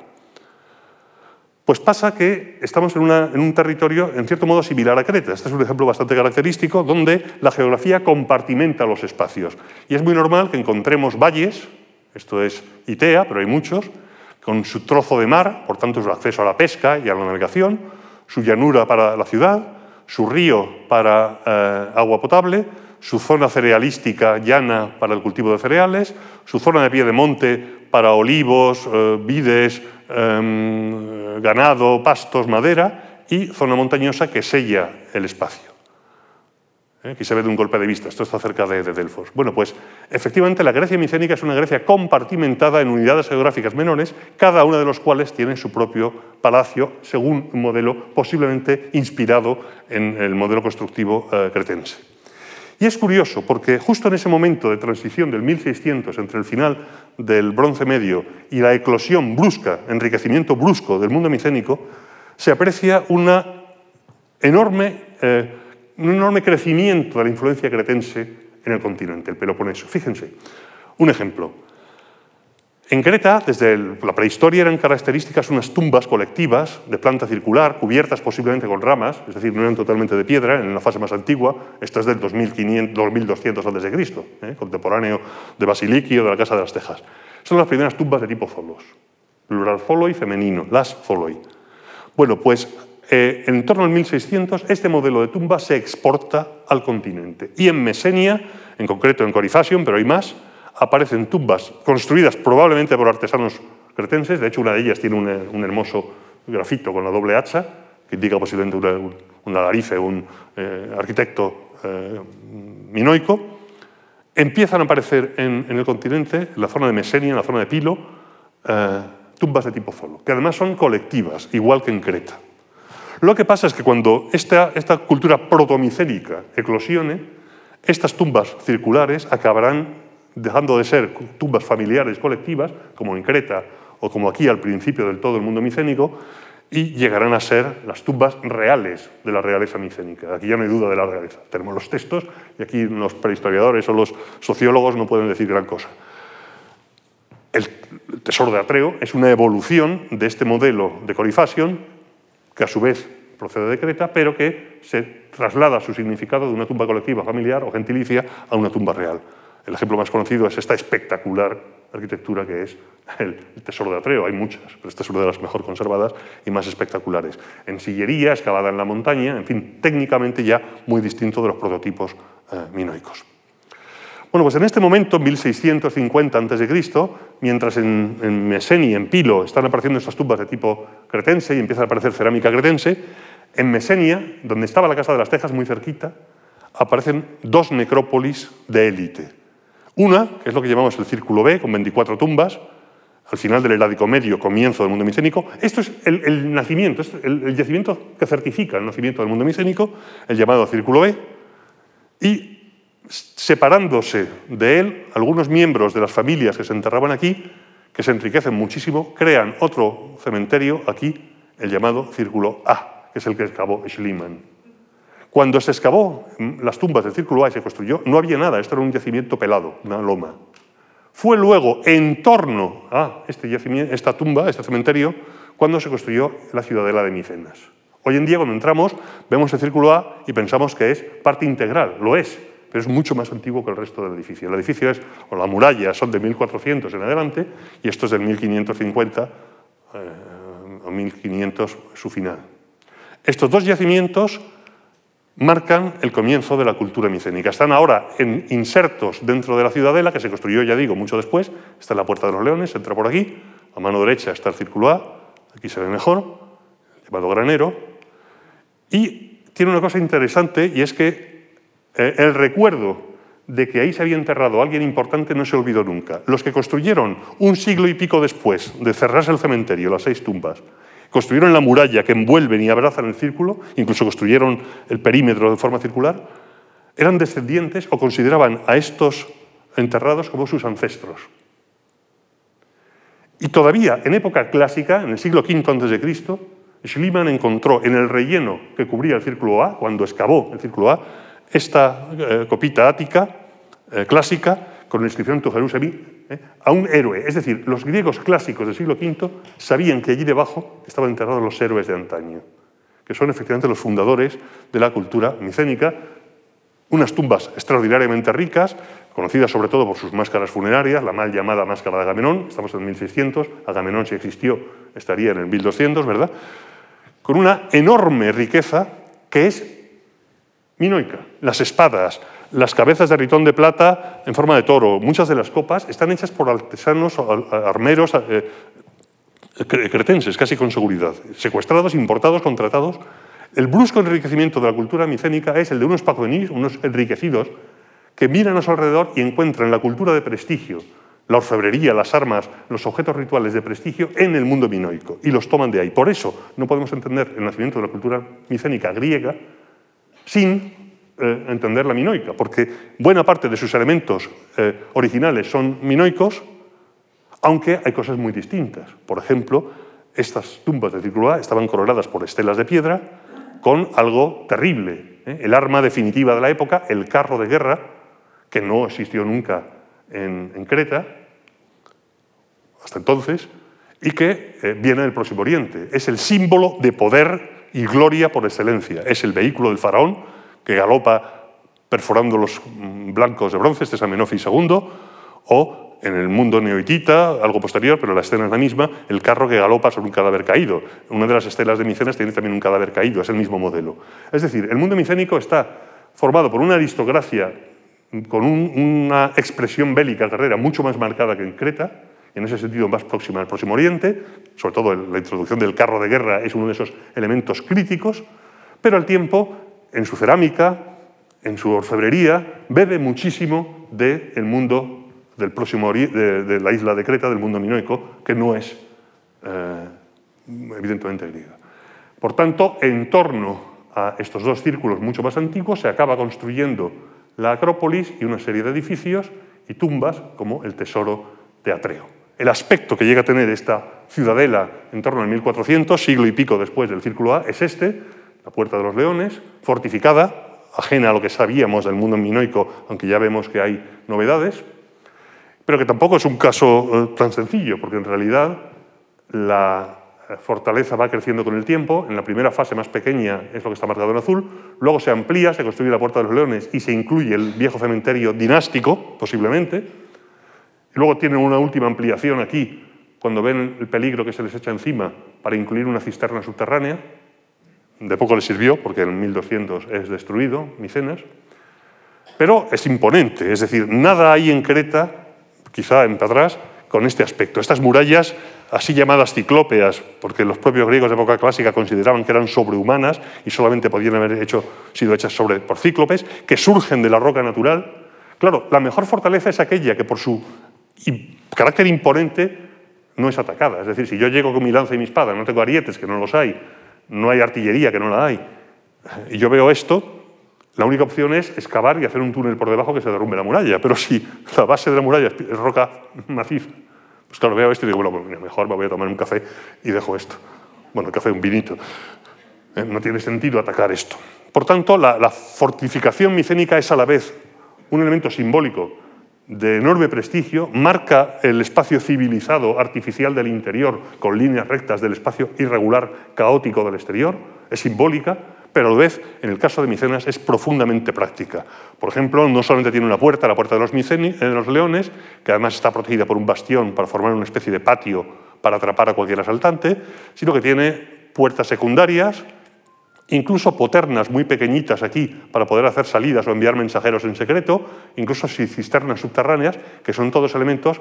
Pues pasa que estamos en, en, un territorio en cierto modo similar a Creta. Este es un ejemplo bastante característico donde la geografía compartimenta los espacios. Y es muy normal que encontremos valles, esto es Itea, pero hay muchos, con su trozo de mar, por tanto su acceso a la pesca y a la navegación, su llanura para la ciudad, su río para eh, agua potable, su zona cerealística llana para el cultivo de cereales, su zona de pie de monte para olivos, eh, vides, em, ganado, pastos, madera y zona montañosa que sella el espacio. ¿Eh? Aquí se ve de un golpe de vista, esto está cerca de, Delfos. Bueno, pues efectivamente la Grecia micénica es una Grecia compartimentada en unidades geográficas menores, cada una de las cuales tiene su propio palacio, según un modelo posiblemente inspirado en el modelo constructivo eh, cretense. Y es curioso porque justo en ese momento de transición del 1600 entre el final del bronce medio y la eclosión brusca, enriquecimiento brusco del mundo micénico, se aprecia una enorme eh, un enorme crecimiento de la influencia cretense en el continente, el Peloponeso. Fíjense, un ejemplo. En Creta, desde la prehistoria, eran características unas tumbas colectivas de planta circular, cubiertas posiblemente con ramas, es decir, no eran totalmente de piedra, en la fase más antigua, esto es del 2500, 2200 a.C., ¿eh? contemporáneo de Basiliquio, de la Casa de las Tejas. Son las primeras tumbas de tipo zolos, plural foloi femenino, las foloi. Bueno, pues eh, en torno al 1600, este modelo de tumba se exporta al continente. Y en Mesenia, en concreto en Corifasium, pero hay más, aparecen tumbas construidas probablemente por artesanos cretenses. De hecho, una de ellas tiene un, hermoso grafito con la doble hacha, que indica posiblemente un, un alarife, un eh, arquitecto eh, minoico. Empiezan a aparecer en, el continente, en la zona de Mesenia, en la zona de Pilo, tumbas de tipo Zolo, que además son colectivas, igual que en Creta. Lo que pasa es que cuando esta, esta cultura protomicénica eclosione, estas tumbas circulares acabarán dejando de ser tumbas familiares colectivas, como en Creta o como aquí al principio del todo el mundo micénico, y llegarán a ser las tumbas reales de la realeza micénica. Aquí ya no hay duda de la realeza. Tenemos los textos y aquí los prehistoriadores o los sociólogos no pueden decir gran cosa. El tesoro de Atreo es una evolución de este modelo de Corifasión que a su vez procede de Creta, pero que se traslada su significado de una tumba colectiva familiar o gentilicia a una tumba real. El ejemplo más conocido es esta espectacular arquitectura que es el Tesoro de Atreo. Hay muchas, pero esta es una de las mejor conservadas y más espectaculares. En sillería, excavada en la montaña, en fin, técnicamente ya muy distinto de los prototipos eh, minoicos. Bueno, pues en este momento, 1650 a.C., mientras en, en Mesenia, en Pilo, están apareciendo estas tumbas de tipo cretense y empieza a aparecer cerámica cretense, en Mesenia, donde estaba la Casa de las Tejas, muy cerquita, aparecen dos necrópolis de élite. Una, que es lo que llamamos el Círculo B, con 24 tumbas, al final del Heládico Medio, comienzo del mundo micénico. Esto es el, nacimiento, el, el, yacimiento que certifica el nacimiento del mundo micénico, el llamado Círculo B. Y separándose de él, algunos miembros de las familias que se enterraban aquí, que se enriquecen muchísimo, crean otro cementerio aquí, el llamado Círculo A, que es el que excavó Schliemann. Cuando se excavó las tumbas del Círculo A y se construyó, no había nada, esto era un yacimiento pelado, una loma. Fue luego, en torno a este esta tumba, este cementerio, cuando se construyó la ciudadela de Micenas. Hoy en día, cuando entramos, vemos el Círculo A y pensamos que es parte integral, lo es, pero es mucho más antiguo que el resto del edificio. El edificio es, o la muralla, son de 1400 en adelante, y esto es del 1550 eh, o 1500 su final. Estos dos yacimientos marcan el comienzo de la cultura micénica. Están ahora en insertos dentro de la ciudadela, que se construyó, ya digo, mucho después. Está en la Puerta de los Leones, entra por aquí. A mano derecha está el círculo A, aquí se ve mejor, llamado granero. Y tiene una cosa interesante, y es que eh, el recuerdo de que ahí se había enterrado alguien importante no se olvidó nunca. Los que construyeron un siglo y pico después de cerrarse el cementerio, las seis tumbas, construyeron la muralla que envuelven y abrazan el círculo, incluso construyeron el perímetro de forma circular, eran descendientes o consideraban a estos enterrados como sus ancestros. Y todavía en época clásica, en el siglo V a.C., Schliemann encontró en el relleno que cubría el círculo A, cuando excavó el círculo A, esta eh, copita ática eh, clásica con la inscripción Tu Jerusalén ¿eh? a un héroe. Es decir, los griegos clásicos del siglo V sabían que allí debajo estaban enterrados los héroes de antaño, que son efectivamente los fundadores de la cultura micénica. Unas tumbas extraordinariamente ricas, conocidas sobre todo por sus máscaras funerarias, la mal llamada máscara de Agamenón, estamos en 1600, Agamenón si existió estaría en el 1200, ¿verdad? Con una enorme riqueza que es minoica. Las espadas, las cabezas de ritón de plata en forma de toro, muchas de las copas están hechas por artesanos, armeros eh, cretenses, casi con seguridad, secuestrados, importados, contratados. El brusco enriquecimiento de la cultura micénica es el de unos pagonís, unos enriquecidos, que miran a su alrededor y encuentran la cultura de prestigio, la orfebrería, las armas, los objetos rituales de prestigio en el mundo minoico y los toman de ahí. Por eso no podemos entender el nacimiento de la cultura micénica griega sin eh, entender la minoica, porque buena parte de sus elementos eh, originales son minoicos, aunque hay cosas muy distintas. Por ejemplo, estas tumbas de Círculo A estaban coronadas por estelas de piedra con algo terrible, ¿eh? el arma definitiva de la época, el carro de guerra, que no existió nunca en, Creta, hasta entonces, y que viene del Próximo Oriente. Es el símbolo de poder y gloria por excelencia. Es el vehículo del faraón que galopa perforando los blancos de bronce, este es II, o en el mundo neoitita, algo posterior, pero la escena es la misma, el carro que galopa sobre un cadáver caído. Una de las estelas de Micenas tiene también un cadáver caído, es el mismo modelo. Es decir, el mundo micénico está formado por una aristocracia con una expresión bélica guerrera mucho más marcada que en Creta, en ese sentido más próxima al Próximo Oriente, sobre todo la introducción del carro de guerra es uno de esos elementos críticos, pero al tiempo en su cerámica, en su orfebrería, bebe muchísimo del mundo del próximo de, la isla de Creta, del mundo minoico, que no es eh, evidentemente griega. Por tanto, en torno a estos dos círculos mucho más antiguos se acaba construyendo la Acrópolis y una serie de edificios y tumbas como el tesoro de Atreo. El aspecto que llega a tener esta ciudadela en torno al 1400, siglo y pico después del Círculo A, es este, la Puerta de los Leones, fortificada, ajena a lo que sabíamos del mundo minoico, aunque ya vemos que hay novedades, pero que tampoco es un caso eh, tan sencillo, porque en realidad la fortaleza va creciendo con el tiempo. En la primera fase más pequeña es lo que está marcado en azul. Luego se amplía, se construye la Puerta de los Leones y se incluye el viejo cementerio dinástico, posiblemente. Y luego tienen una última ampliación aquí, cuando ven el peligro que se les echa encima, para incluir una cisterna subterránea de poco le sirvió porque en 1200 es destruido, Micenas, pero es imponente, es decir, nada hay en Creta, quizá en Padrás, con este aspecto. Estas murallas, así llamadas ciclópeas, porque los propios griegos de época clásica consideraban que eran sobrehumanas y solamente podían haber hecho, sido hechas sobre, por cíclopes, que surgen de la roca natural. Claro, la mejor fortaleza es aquella que por su carácter imponente no es atacada. Es decir, si yo llego con mi lanza y mi espada, no tengo arietes, que no los hay, no hay artillería, que no la hay. Y yo veo esto, la única opción es excavar y hacer un túnel por debajo que se derrumbe la muralla. Pero si la base de la muralla es roca maciza, pues claro, veo esto y digo, bueno, pues mejor me voy a tomar un café y dejo esto. Bueno, el café, un vinito. Eh, no tiene sentido atacar esto. Por tanto, la, la fortificación micénica es a la vez un elemento simbólico de enorme prestigio, marca el espacio civilizado artificial del interior con líneas rectas del espacio irregular caótico del exterior, es simbólica, pero a la vez, en el caso de Micenas, es profundamente práctica. Por ejemplo, no solamente tiene una puerta, la puerta de los, de los leones, que además está protegida por un bastión para formar una especie de patio para atrapar a cualquier asaltante, sino que tiene puertas secundarias, incluso poternas muy pequeñitas aquí para poder hacer salidas o enviar mensajeros en secreto, incluso cisternas subterráneas, que son todos elementos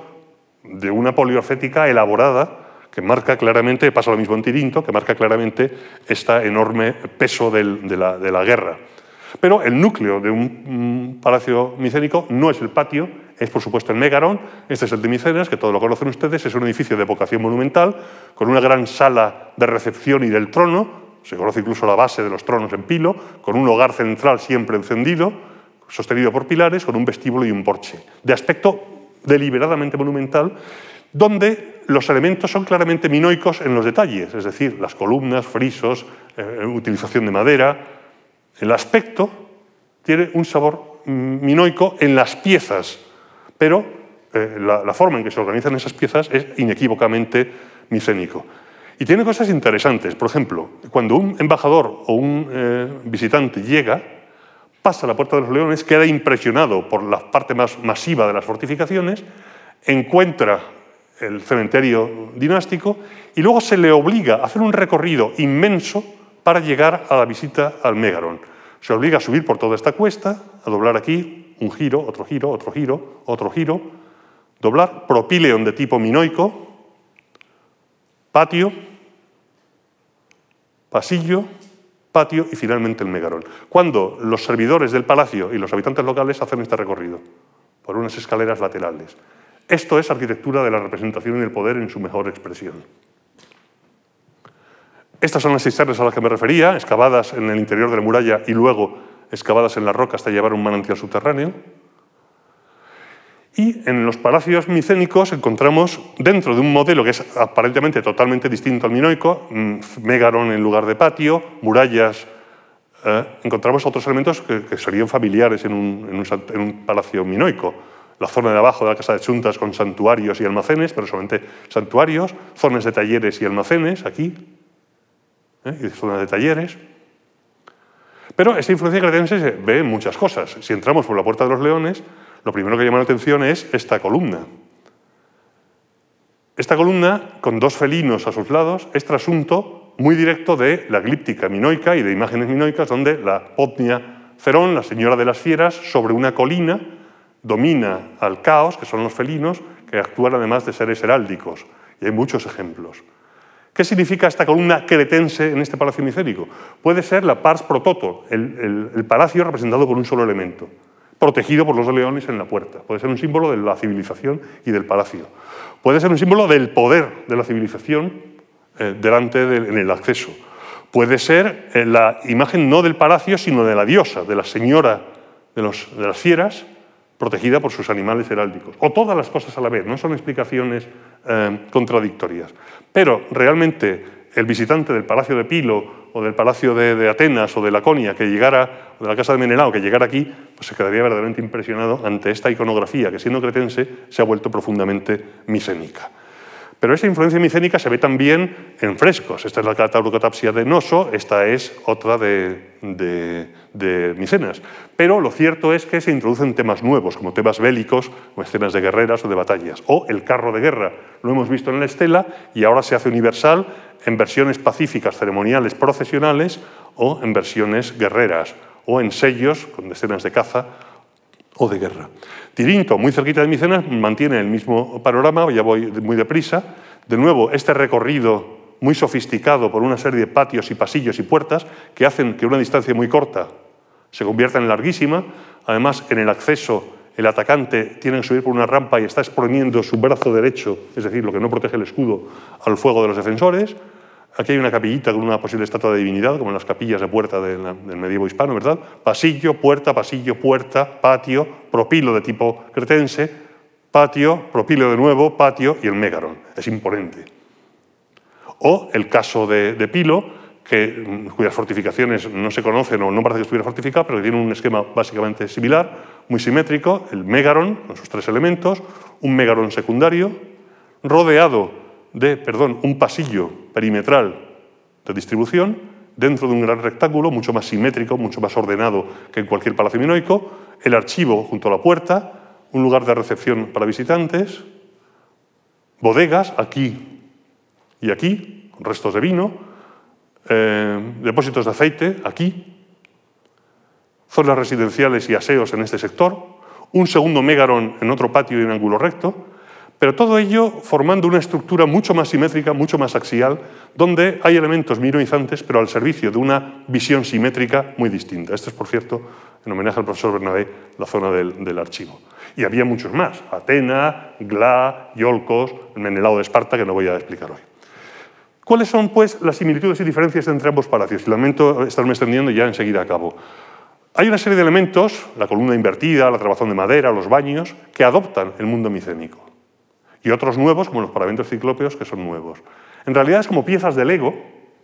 de una poliorcética elaborada que marca claramente, pasa lo mismo en Tirinto, que marca claramente este enorme peso de, la, guerra. Pero el núcleo de un palacio micénico no es el patio, es por supuesto el Megarón, este es el de Micenas, que todos lo conocen ustedes, es un edificio de vocación monumental, con una gran sala de recepción y del trono, se conoce incluso la base de los tronos en pilo, con un hogar central siempre encendido, sostenido por pilares, con un vestíbulo y un porche, de aspecto deliberadamente monumental, donde los elementos son claramente minoicos en los detalles, es decir, las columnas, frisos, eh, utilización de madera. El aspecto tiene un sabor minoico en las piezas, pero eh, la, forma en que se organizan esas piezas es inequívocamente micénico. Y tiene cosas interesantes. Por ejemplo, cuando un embajador o un eh, visitante llega, pasa a la Puerta de los Leones, queda impresionado por la parte más masiva de las fortificaciones, encuentra el cementerio dinástico y luego se le obliga a hacer un recorrido inmenso para llegar a la visita al Megaron. Se obliga a subir por toda esta cuesta, a doblar aquí un giro, otro giro, otro giro, otro giro, doblar propíleon de tipo minoico, patio, pasillo, patio y finalmente el Megaron. Cuando los servidores del palacio y los habitantes locales hacen este recorrido por unas escaleras laterales. Esto es arquitectura de la representación y el poder en su mejor expresión. Estas son las cisternas a las que me refería, excavadas en el interior de la muralla y luego excavadas en la roca hasta llevar un manantial subterráneo. Y en los palacios micénicos encontramos, dentro de un modelo que es aparentemente totalmente distinto al minoico, mm, megaron en lugar de patio, murallas, eh, encontramos otros elementos que, serían familiares en un, en un palacio minoico la zona de abajo de la casa de chuntas con santuarios y almacenes, pero solamente santuarios, zonas de talleres y almacenes aquí, ¿eh? y zonas de talleres. Pero esta influencia cretense se ve en muchas cosas. Si entramos por la Puerta de los Leones, lo primero que llama la atención es esta columna. Esta columna, con dos felinos a sus lados, es trasunto muy directo de la glíptica minoica y de imágenes minoicas, donde la Potnia Cerón, la señora de las fieras, sobre una colina, domina al caos, que son los felinos, que actúan además de seres heráldicos. Y hay muchos ejemplos. ¿Qué significa esta columna cretense en este palacio micénico? Puede ser la pars pro toto, el, palacio representado por un solo elemento, protegido por los leones en la puerta. Puede ser un símbolo de la civilización y del palacio. Puede ser un símbolo del poder de la civilización eh, delante del en el acceso. Puede ser eh, la imagen no del palacio, sino de la diosa, de la señora de, de las fieras, protegida por sus animales heráldicos. O todas las cosas a la vez, no son explicaciones eh, contradictorias. Pero realmente el visitante del Palacio de Pilo o del Palacio de, Atenas o de Laconia que llegara, o de la Casa de Menelao que llegara aquí, pues se quedaría verdaderamente impresionado ante esta iconografía que siendo cretense se ha vuelto profundamente micénica. Pero esa influencia micénica se ve también en frescos. Esta es la Cataurocatapsia de Noso, esta es otra de, de, Micenas. Pero lo cierto es que se introducen temas nuevos, como temas bélicos, o escenas de guerreras o de batallas. O el carro de guerra, lo hemos visto en la estela y ahora se hace universal en versiones pacíficas, ceremoniales, procesionales o en versiones guerreras o en sellos con escenas de caza o de guerra. Tirinto, muy cerquita de Micenas, mantiene el mismo panorama, ya voy muy deprisa. De nuevo, este recorrido muy sofisticado por una serie de patios y pasillos y puertas que hacen que una distancia muy corta se convierta en larguísima. Además, en el acceso, el atacante tiene que subir por una rampa y está exponiendo su brazo derecho, es decir, lo que no protege el escudo, al fuego de los defensores. Aquí hay una capillita con una posible estatua de divinidad, como en las capillas de puerta del medievo hispano, ¿verdad? Pasillo, puerta, pasillo, puerta, patio, propilo de tipo cretense, patio, propilo de nuevo, patio y el mégaron. Es imponente. O el caso de, Pilo, que, cuyas fortificaciones no se conocen o no parece que estuviera fortificado, pero que tiene un esquema básicamente similar, muy simétrico, el mégaron, con sus tres elementos, un mégaron secundario, rodeado de perdón, un pasillo perimetral de distribución dentro de un gran rectángulo, mucho más simétrico, mucho más ordenado que en cualquier palacio minoico, el archivo junto a la puerta, un lugar de recepción para visitantes, bodegas aquí y aquí, restos de vino, eh, depósitos de aceite aquí, zonas residenciales y aseos en este sector, un segundo mégaron en otro patio y en ángulo recto, pero todo ello formando una estructura mucho más simétrica, mucho más axial, donde hay elementos minoizantes, pero al servicio de una visión simétrica muy distinta. Esto es, por cierto, en homenaje al profesor Bernabé, la zona del, archivo. Y había muchos más, Atena, Gla, Yolcos, el Menelao de Esparta, que no voy a explicar hoy. ¿Cuáles son, pues, las similitudes y diferencias entre ambos palacios? Y lamento estarme extendiendo ya enseguida acabo. Hay una serie de elementos, la columna invertida, la trabazón de madera, los baños, que adoptan el mundo micénico y otros nuevos, como los paramentos ciclópeos, que son nuevos. En realidad es como piezas de Lego,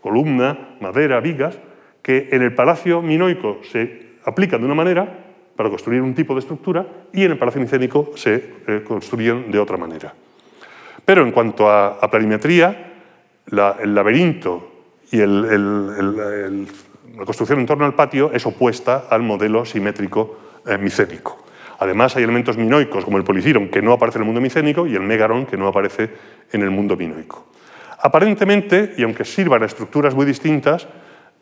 columna, madera, vigas, que en el palacio minoico se aplican de una manera para construir un tipo de estructura y en el palacio micénico se eh, construyen de otra manera. Pero en cuanto a, planimetría, el laberinto y la construcción en torno al patio es opuesta al modelo simétrico eh, micénico. Además, hay elementos minoicos, como el policiron, que no aparece en el mundo micénico, y el megaron, que no aparece en el mundo minoico. Aparentemente, y aunque sirvan a estructuras muy distintas,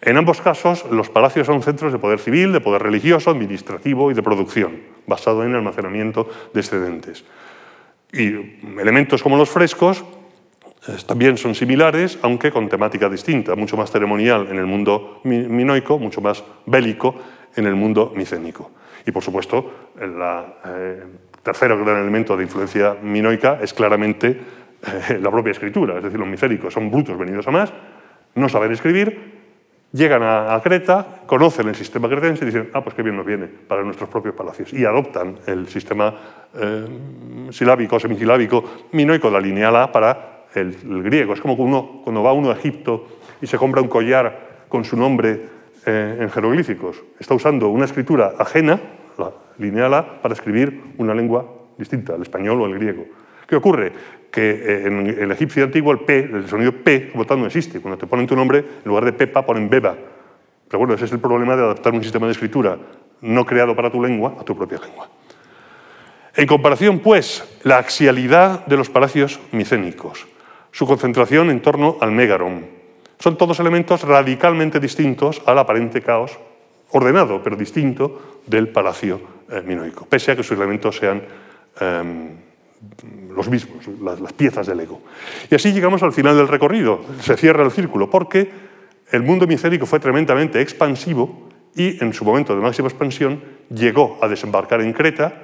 en ambos casos los palacios son centros de poder civil, de poder religioso, administrativo y de producción, basado en el almacenamiento de excedentes. Y elementos como los frescos también son similares, aunque con temática distinta, mucho más ceremonial en el mundo minoico, mucho más bélico en el mundo micénico. Y, por supuesto, el eh, tercero gran elemento de influencia minoica es claramente eh, la propia escritura, es decir, los micéricos son brutos venidos a más, no saben escribir, llegan a, Creta, conocen el sistema cretense y dicen, ah, pues qué bien nos viene para nuestros propios palacios. Y adoptan el sistema eh, silábico, semisilábico, minoico de la lineal A para el, griego. Es como uno, cuando va uno a Egipto y se compra un collar con su nombre eh, en jeroglíficos. Está usando una escritura ajena, la lineal para escribir una lengua distinta, el español o el griego. ¿Qué ocurre? Que eh, en el egipcio antiguo el P, el sonido P, como tal, no existe. Cuando te ponen tu nombre, en lugar de Pepa ponen Beba. Pero bueno, ese es el problema de adaptar un sistema de escritura no creado para tu lengua a tu propia lengua. En comparación, pues, la axialidad de los palacios micénicos, su concentración en torno al megaron, son todos elementos radicalmente distintos al aparente caos, ordenado pero distinto, del palacio eh, minoico, pese a que sus elementos sean em, los mismos, las, piezas del ego. Y así llegamos al final del recorrido, se cierra el círculo, porque el mundo micénico fue tremendamente expansivo y en su momento de máxima expansión llegó a desembarcar en Creta,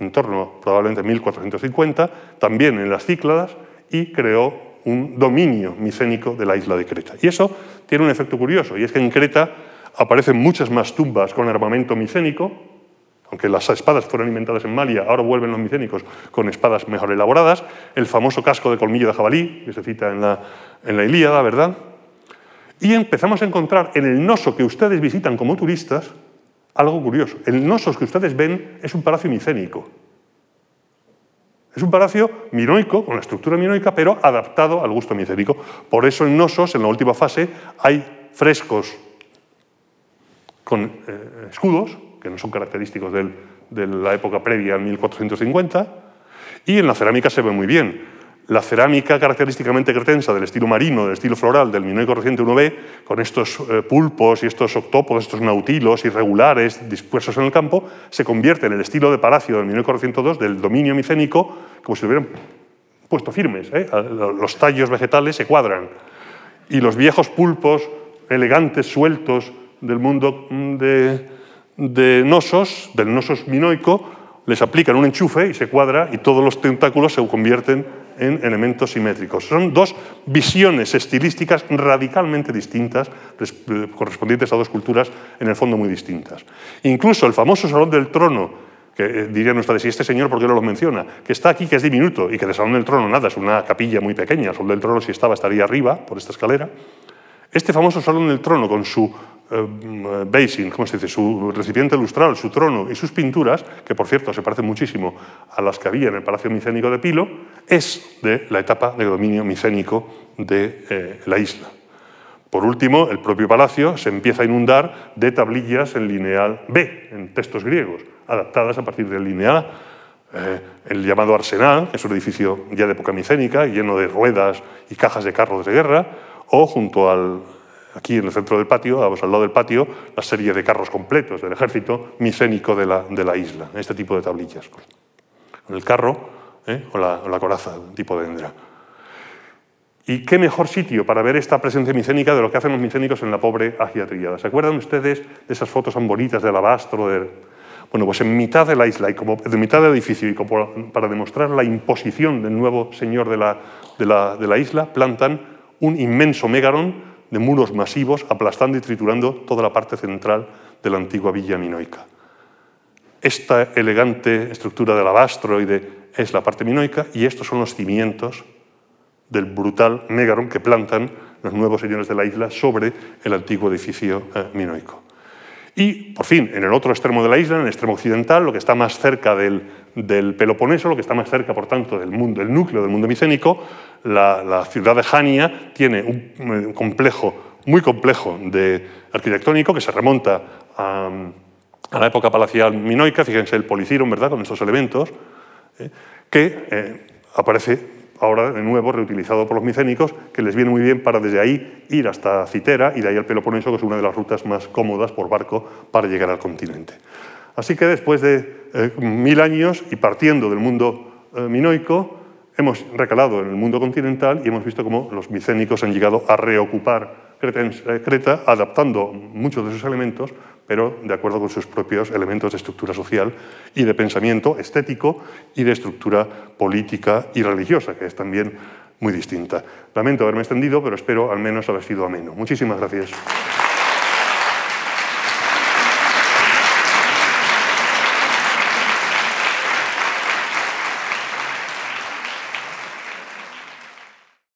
en torno probablemente a 1450, también en las Cícladas, y creó un dominio micénico de la isla de Creta. Y eso tiene un efecto curioso, y es que en Creta aparecen muchas más tumbas con armamento micénico, aunque las espadas fueron inventadas en Malia, ahora vuelven los micénicos con espadas mejor elaboradas, el famoso casco de colmillo de jabalí, que se cita en la, en la Ilíada, ¿verdad? Y empezamos a encontrar en el noso que ustedes visitan como turistas algo curioso. El noso que ustedes ven es un palacio micénico. Es un palacio minoico, con la estructura minoica, pero adaptado al gusto micénico. Por eso en Nosos, en la última fase, hay frescos con eh, escudos, que no son característicos de la época previa al 1450, y en la cerámica se ve muy bien. La cerámica característicamente cretensa del estilo marino, del estilo floral del minoico reciente 1B, con estos eh, pulpos y estos octópodos, estos nautilos irregulares dispuestos en el campo, se convierte en el estilo de palacio del minoico reciente 2 del dominio micénico, como si lo hubieran puesto firmes. ¿eh? Los tallos vegetales se cuadran. Y los viejos pulpos elegantes, sueltos del mundo mm, de, de nosos, del nosos minoico, les aplican un enchufe y se cuadra y todos los tentáculos se convierten en elementos simétricos. Son dos visiones estilísticas radicalmente distintas, correspondientes a dos culturas en el fondo muy distintas. Incluso el famoso Salón del Trono, que eh, dirían ustedes, ¿y este señor por qué no lo menciona? Que está aquí, que es diminuto, y que el Salón del Trono nada, es una capilla muy pequeña, el Salón del Trono si estaba estaría arriba, por esta escalera. Este famoso Salón del Trono, con su basin, ¿cómo se dice? Su recipiente lustral, su trono y sus pinturas, que por cierto se parecen muchísimo a las que había en el Palacio Micénico de Pilo, es de la etapa de dominio micénico de eh, la isla. Por último, el propio palacio se empieza a inundar de tablillas en lineal B, en textos griegos, adaptadas a partir del lineal A. Eh, el llamado arsenal, es un edificio ya de época micénica, lleno de ruedas y cajas de carros de guerra, o junto al aquí en el centro del patio, al lado del patio, la serie de carros completos del ejército micénico de la, de la isla, este tipo de tablillas. Con el carro ¿eh? o, la, o, la, coraza, tipo de endra. ¿Y qué mejor sitio para ver esta presencia micénica de lo que hacen los micénicos en la pobre Agia Triada? ¿Se acuerdan ustedes de esas fotos tan bonitas de alabastro? De... Bueno, pues en mitad de la isla, y como, en mitad del edificio, y como para demostrar la imposición del nuevo señor de la, de la, de la isla, plantan un inmenso megaron de muros masivos aplastando y triturando toda la parte central de la antigua villa minoica. Esta elegante estructura de alabastro y es la parte minoica y estos son los cimientos del brutal megaron que plantan los nuevos señores de la isla sobre el antiguo edificio eh, minoico. Y, por fin, en el otro extremo de la isla, en el extremo occidental, lo que está más cerca del, Peloponeso, lo que está más cerca, por tanto, del, mundo, del núcleo del mundo micénico, la, ciudad de Jania tiene un, complejo muy complejo de arquitectónico que se remonta a, a, la época palacial minoica, fíjense el policirum, ¿verdad?, con estos elementos, eh, que eh, aparece ahora de nuevo reutilizado por los micénicos, que les viene muy bien para desde ahí ir hasta Citera y de ahí al Peloponeso, que es una de las rutas más cómodas por barco para llegar al continente. Así que después de eh, mil años y partiendo del mundo eh, minoico, hemos recalado en el mundo continental y hemos visto cómo los micénicos han llegado a reocupar Creta, adaptando muchos de sus elementos, pero de acuerdo con sus propios elementos de estructura social y de pensamiento estético y de estructura política y religiosa, que es también muy distinta. Lamento haberme extendido, pero espero al menos haber sido ameno. Muchísimas gracias.